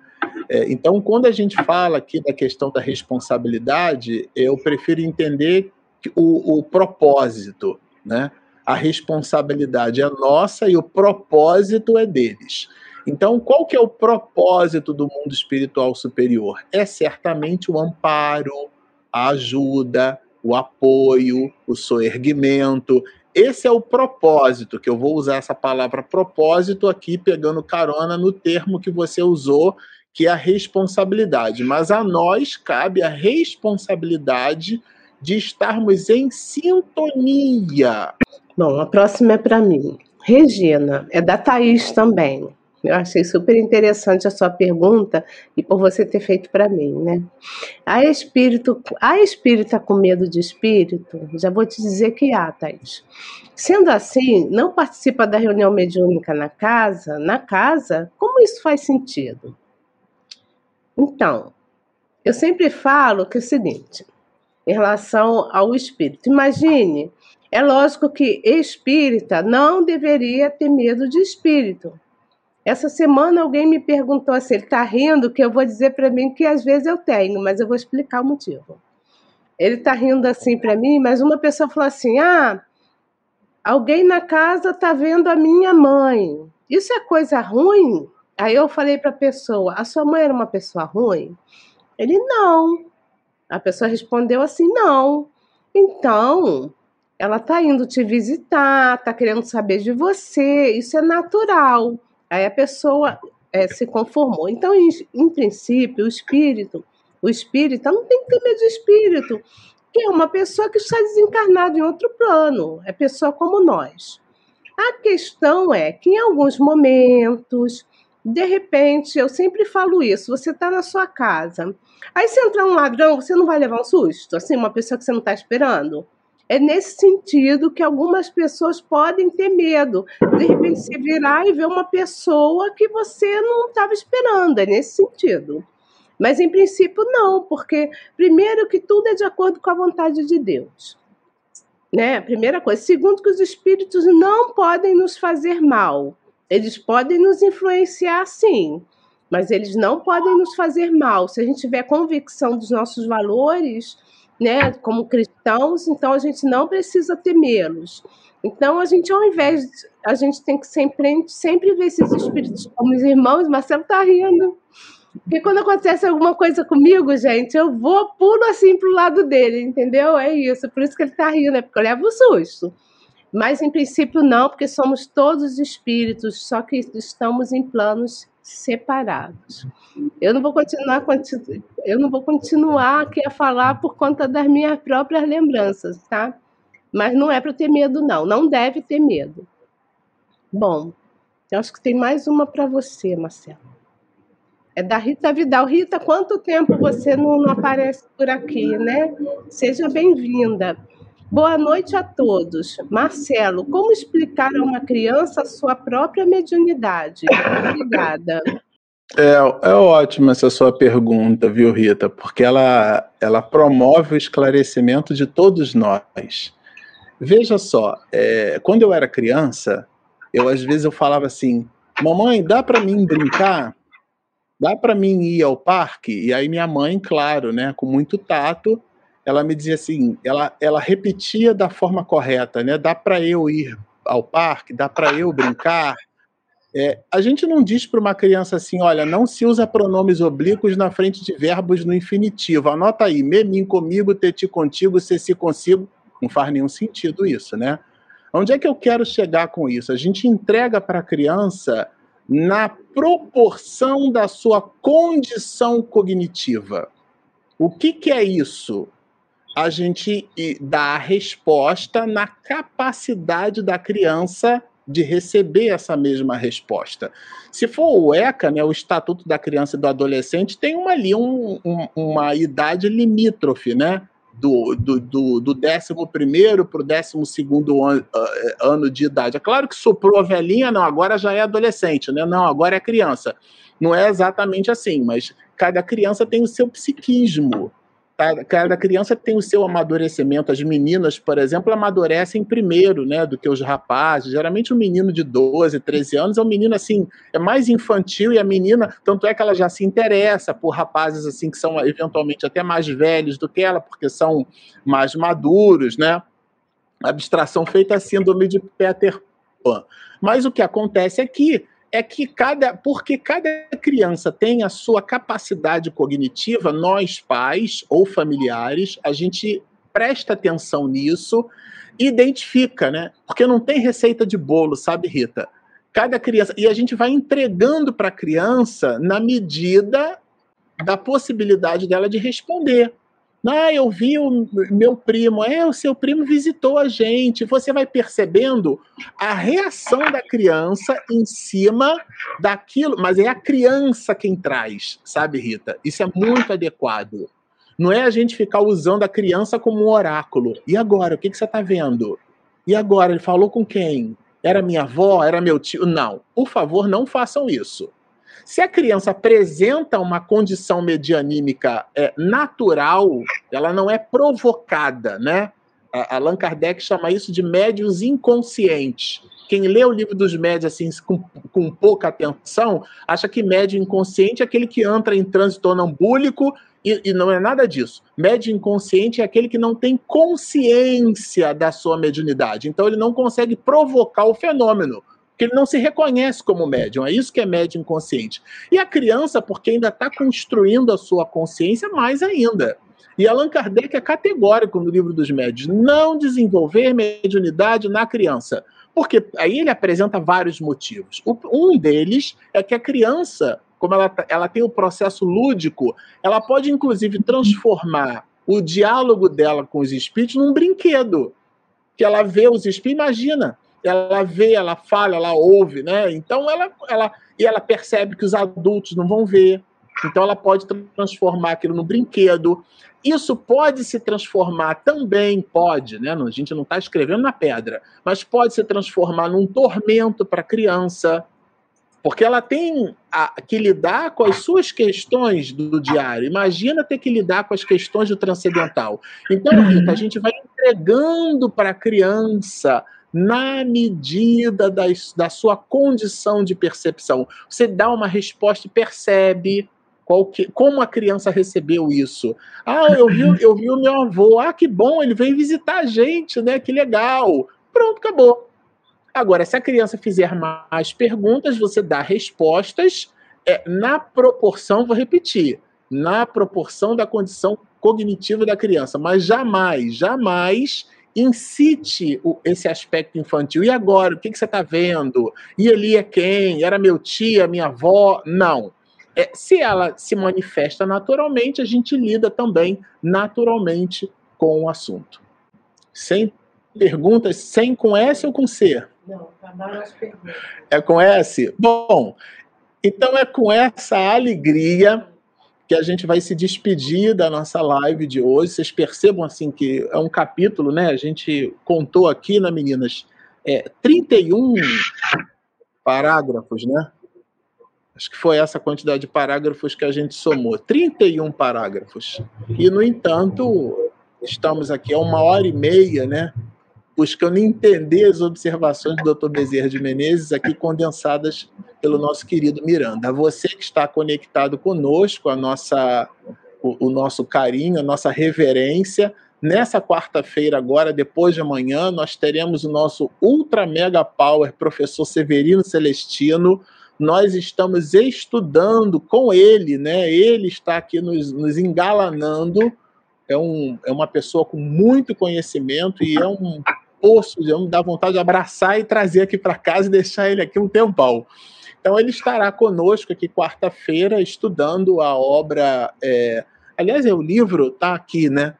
É, então, quando a gente fala aqui da questão da responsabilidade, eu prefiro entender o, o propósito, né? A responsabilidade é nossa e o propósito é deles. Então, qual que é o propósito do mundo espiritual superior? É certamente o amparo, a ajuda, o apoio, o soerguimento, esse é o propósito, que eu vou usar essa palavra propósito aqui, pegando carona no termo que você usou, que é a responsabilidade. Mas a nós cabe a responsabilidade de estarmos em sintonia.
Bom, a próxima é para mim. Regina, é da Thaís também. Eu achei super interessante a sua pergunta e por você ter feito para mim, né? A espírito, a espírita com medo de espírito, já vou te dizer que há, Thais. Sendo assim, não participa da reunião mediúnica na casa, na casa, como isso faz sentido? Então, eu sempre falo que é o seguinte, em relação ao espírito. Imagine, é lógico que espírita não deveria ter medo de espírito. Essa semana alguém me perguntou assim, ele está rindo, que eu vou dizer para mim que às vezes eu tenho, mas eu vou explicar o motivo. Ele está rindo assim para mim, mas uma pessoa falou assim: ah, alguém na casa está vendo a minha mãe. Isso é coisa ruim? Aí eu falei para a pessoa: a sua mãe era uma pessoa ruim? Ele não. A pessoa respondeu assim: não. Então, ela está indo te visitar, está querendo saber de você, isso é natural. Aí a pessoa é, se conformou. Então, em, em, princípio, o espírito, o espírita não tem que ter medo de espírito, que é uma pessoa que está desencarnada em outro plano, é pessoa como nós. A questão é que em alguns momentos, de repente, eu sempre falo isso, você está na sua casa, aí se entrar um ladrão, você não vai levar um susto? Assim, uma pessoa que você não está esperando? É nesse sentido que algumas pessoas podem ter medo. De repente, se virar e ver uma pessoa que você não estava esperando. É nesse sentido. Mas, em princípio, não, porque, primeiro, que tudo é de acordo com a vontade de Deus. Né? Primeira coisa. Segundo, que os espíritos não podem nos fazer mal. Eles podem nos influenciar, sim, mas eles não podem nos fazer mal. Se a gente tiver convicção dos nossos valores, né, como cristãos, então a gente não precisa temê-los. Então a gente, ao invés, de, a gente tem que sempre, sempre ver esses espíritos como os irmãos. Marcelo tá rindo. Porque quando acontece alguma coisa comigo, gente, eu vou, pulo assim pro lado dele, entendeu? É isso. Por isso que ele tá rindo, é porque eu levo o susto. Mas em princípio não, porque somos todos espíritos, só que estamos em planos separados. Eu não vou continuar, eu não vou continuar aqui a falar por conta das minhas próprias lembranças, tá? Mas não é para ter medo, não. Não deve ter medo. Bom, eu acho que tem mais uma para você, Marcelo. É da Rita Vidal. Rita, quanto tempo você não, não aparece por aqui, né? Seja bem-vinda. Boa noite a todos. Marcelo, como explicar a uma criança a sua própria mediunidade? Obrigada.
É, é ótima essa sua pergunta, viu, Rita? Porque ela, ela promove o esclarecimento de todos nós. Veja só, é, quando eu era criança, eu às vezes eu falava assim: "Mamãe, dá para mim brincar? Dá para mim ir ao parque?" E aí minha mãe, claro, né, com muito tato, ela me dizia assim, ela ela repetia da forma correta, né? "Dá para eu ir ao parque? Dá para eu brincar?" É, a gente não diz para uma criança assim, olha, não se usa pronomes oblíquos na frente de verbos no infinitivo. Anota aí, me, mim, comigo, te, ti, contigo, se, se, consigo. Não faz nenhum sentido isso, né? Onde é que eu quero chegar com isso? A gente entrega para a criança na proporção da sua condição cognitiva. O que, que é isso? A gente dá a resposta na capacidade da criança de receber essa mesma resposta. Se for o ECA, né, o Estatuto da Criança e do Adolescente, tem uma, ali um, um, uma idade limítrofe, né? Do, do, do, do 11 para o 12 ano, de idade. É claro que soprou a velhinha, não, agora já é adolescente, né? Não, agora é criança. Não é exatamente assim, mas cada criança tem o seu psiquismo, Cada criança tem o seu amadurecimento. As meninas, por exemplo, amadurecem primeiro, né, do que os rapazes. Geralmente um menino de 12, 13 anos é um menino assim, é mais infantil e a menina, tanto é que ela já se interessa por rapazes assim que são eventualmente até mais velhos do que ela, porque são mais maduros, né? Abstração feita a síndrome de Peter Pan. Mas o que acontece é que é que cada, porque cada criança tem a sua capacidade cognitiva, nós pais ou familiares, a gente presta atenção nisso, identifica, né? Porque não tem receita de bolo, sabe, Rita? Cada criança e a gente vai entregando para a criança na medida da possibilidade dela de responder. Ah, eu vi o meu primo. É, o seu primo visitou a gente. Você vai percebendo a reação da criança em cima daquilo. Mas é a criança quem traz, sabe, Rita? Isso é muito adequado. Não é a gente ficar usando a criança como um oráculo. E agora? O que, que você está vendo? E agora? Ele falou com quem? Era minha avó? Era meu tio? Não. Por favor, não façam isso. Se a criança apresenta uma condição medianímica é, natural, ela não é provocada, né? Allan Kardec chama isso de médios inconscientes. Quem lê o livro dos médios assim, com, com pouca atenção, acha que médio inconsciente é aquele que entra em trânsito onambúlico e, e, não é nada disso. Médio inconsciente é aquele que não tem consciência da sua mediunidade. Então ele não consegue provocar o fenômeno que ele não se reconhece como médium. É isso que é médium inconsciente. E a criança, porque ainda está construindo a sua consciência, mais ainda. E Allan Kardec é categórico no livro dos médios: não desenvolver mediunidade na criança. Porque aí ele apresenta vários motivos. Um deles é que a criança, como ela, tá, ela tem o processo lúdico, ela pode inclusive transformar o diálogo dela com os espíritos num brinquedo. Que ela vê os espíritos, imagina, ela vê, ela fala, ela ouve, né? Então ela, ela e ela percebe que os adultos não vão ver. Então ela pode transformar aquilo no brinquedo. Isso pode se transformar também, pode, né? A gente não está escrevendo na pedra, mas pode se transformar num tormento para a criança, porque ela tem a, que lidar com as suas questões do diário. Imagina ter que lidar com as questões do transcendental. Então, Rita, a gente vai entregando para a criança na medida da, da sua condição de percepção. Você dá uma resposta e percebe que, como a criança recebeu isso. Ah, eu vi, eu vi o meu avô. Ah, que bom, ele veio visitar a gente, né? Que legal. Pronto, acabou. Agora, se a criança fizer mais perguntas, você dá respostas é, na proporção, vou repetir, na proporção da condição cognitiva da criança, mas jamais, jamais incite esse aspecto infantil. E agora, o que, que você está vendo? E ele é quem? Era meu tio, minha avó? Não. É, se ela se manifesta naturalmente, a gente lida também naturalmente com o assunto. Sem perguntas, sem com S ou com C? Não, tá as perguntas. É com S? Bom, então é com essa alegria que a gente vai se despedir da nossa live de hoje. Vocês percebam assim que é um capítulo, né? A gente contou aqui, né, meninas? É, 31 parágrafos, né? Acho que foi essa quantidade de parágrafos que a gente somou. 31 parágrafos. E, no entanto, estamos aqui a uma hora e meia, né? buscando entender as observações do Dr. Bezerra de Menezes aqui condensadas pelo nosso querido Miranda. A você que está conectado conosco, a nossa, o, o nosso carinho, a nossa reverência. Nessa quarta-feira, agora, depois de amanhã, nós teremos o nosso Ultra Mega Power professor Severino Celestino. Nós estamos estudando com ele, né? Ele está aqui nos, nos engalanando. É, um, é uma pessoa com muito conhecimento e é um poço, me dá vontade de abraçar e trazer aqui para casa e deixar ele aqui um tempão. Então ele estará conosco aqui quarta-feira estudando a obra. É... Aliás, é o livro está aqui, né?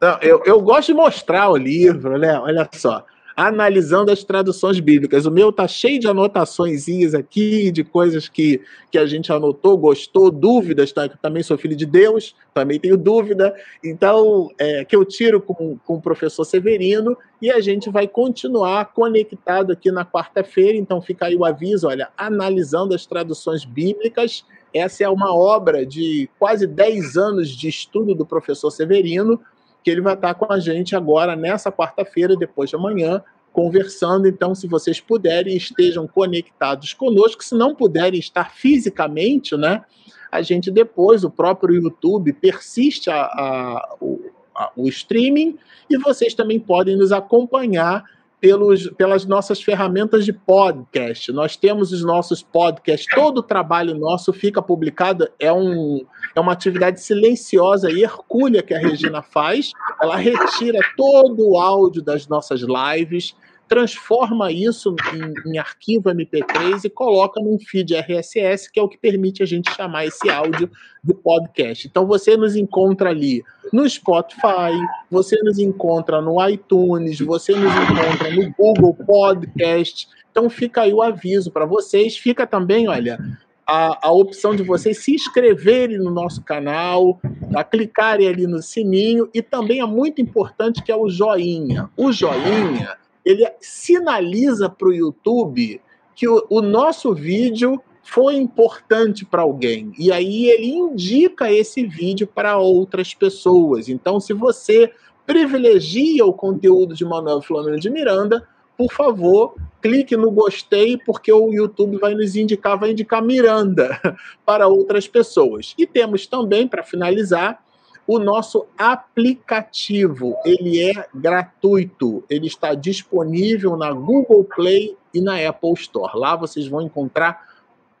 Não, eu, eu gosto de mostrar o livro, né? Olha só analisando as traduções bíblicas. O meu tá cheio de anotações aqui, de coisas que, que a gente anotou, gostou, dúvidas, tá? Também sou filho de Deus, também tenho dúvida. Então, é, que eu tiro com, com o professor Severino e a gente vai continuar conectado aqui na quarta-feira. Então, fica aí o aviso: olha, analisando as traduções bíblicas. Essa é uma obra de quase 10 anos de estudo do professor Severino que ele vai estar com a gente agora nessa quarta-feira, depois de amanhã, conversando. Então, se vocês puderem, estejam conectados conosco. Se não puderem estar fisicamente, né? A gente depois, o próprio YouTube persiste a, a, o, a, o streaming e vocês também podem nos acompanhar pelos, pelas nossas ferramentas de podcast. Nós temos os nossos podcasts, todo o trabalho nosso fica publicado, é, um, é uma atividade silenciosa e hercúlea que a Regina faz. Ela retira todo o áudio das nossas lives, transforma isso em, em, arquivo MP3 e coloca num feed RSS, que é o que permite a gente chamar esse áudio de podcast. Então você nos encontra ali no Spotify, você nos encontra no iTunes, você nos encontra no Google Podcast. Então fica aí o aviso para vocês. Fica também, olha, a, a, opção de vocês se inscreverem no nosso canal, a clicarem ali no sininho e também é muito importante que é o joinha. O joinha ele sinaliza para o YouTube que o, o nosso vídeo foi importante para alguém. E aí ele indica esse vídeo para outras pessoas. Então, se você privilegia o conteúdo de Manuel Flamengo de Miranda, por favor, clique no gostei, porque o YouTube vai nos indicar, vai indicar Miranda <laughs> para outras pessoas. E temos também, para finalizar, o nosso aplicativo, ele é gratuito, ele está disponível na Google Play e na Apple Store. Lá vocês vão encontrar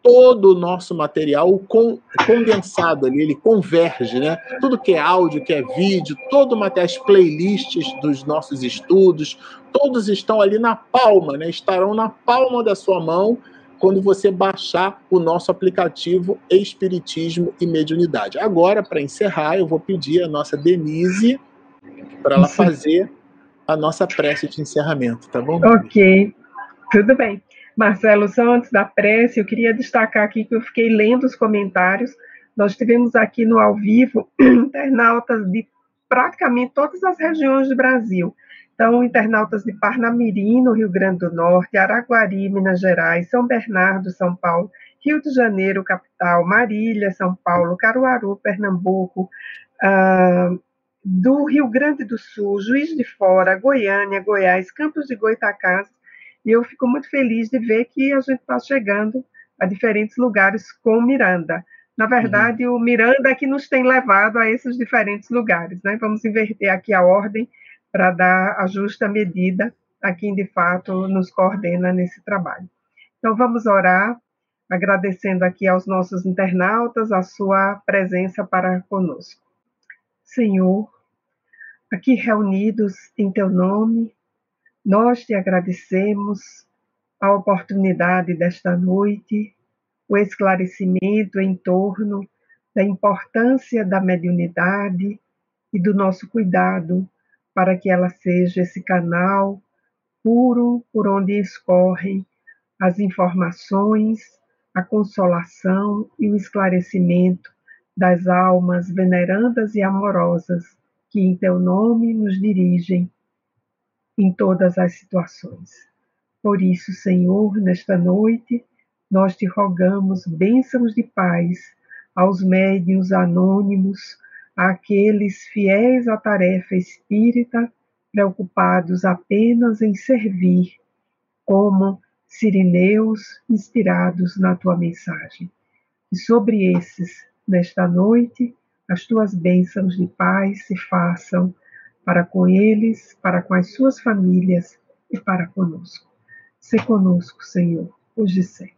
todo o nosso material condensado ali, ele converge, né? Tudo que é áudio, que é vídeo, todo o material, as playlists dos nossos estudos, todos estão ali na palma, né? Estarão na palma da sua mão quando você baixar o nosso aplicativo Espiritismo e Mediunidade. Agora, para encerrar, eu vou pedir a nossa Denise para ela <laughs> fazer a nossa prece de encerramento, tá bom?
Ok, tudo bem. Marcelo, só antes da prece, eu queria destacar aqui que eu fiquei lendo os comentários. Nós tivemos aqui no ao vivo <clears throat> internautas de praticamente todas as regiões do Brasil. Então, internautas de Parnamirim, no Rio Grande do Norte, Araguari, Minas Gerais, São Bernardo, São Paulo, Rio de Janeiro, capital, Marília, São Paulo, Caruaru, Pernambuco, uh, do Rio Grande do Sul, Juiz de Fora, Goiânia, Goiás, Campos de Goitacás, e eu fico muito feliz de ver que a gente está chegando a diferentes lugares com Miranda. Na verdade, uhum. o Miranda é que nos tem levado a esses diferentes lugares. Né? Vamos inverter aqui a ordem para dar a justa medida a quem de fato nos coordena nesse trabalho. Então vamos orar, agradecendo aqui aos nossos internautas a sua presença para conosco. Senhor, aqui reunidos em teu nome, nós te agradecemos a oportunidade desta noite, o esclarecimento em torno da importância da mediunidade e do nosso cuidado para que ela seja esse canal puro por onde escorrem as informações, a consolação e o esclarecimento das almas venerandas e amorosas que em teu nome nos dirigem em todas as situações. Por isso, Senhor, nesta noite, nós te rogamos bênçãos de paz aos médiuns anônimos, àqueles fiéis à tarefa espírita preocupados apenas em servir, como sirineus inspirados na tua mensagem. E sobre esses, nesta noite, as tuas bênçãos de paz se façam para com eles, para com as suas famílias e para conosco. Se conosco, Senhor, hoje e sempre.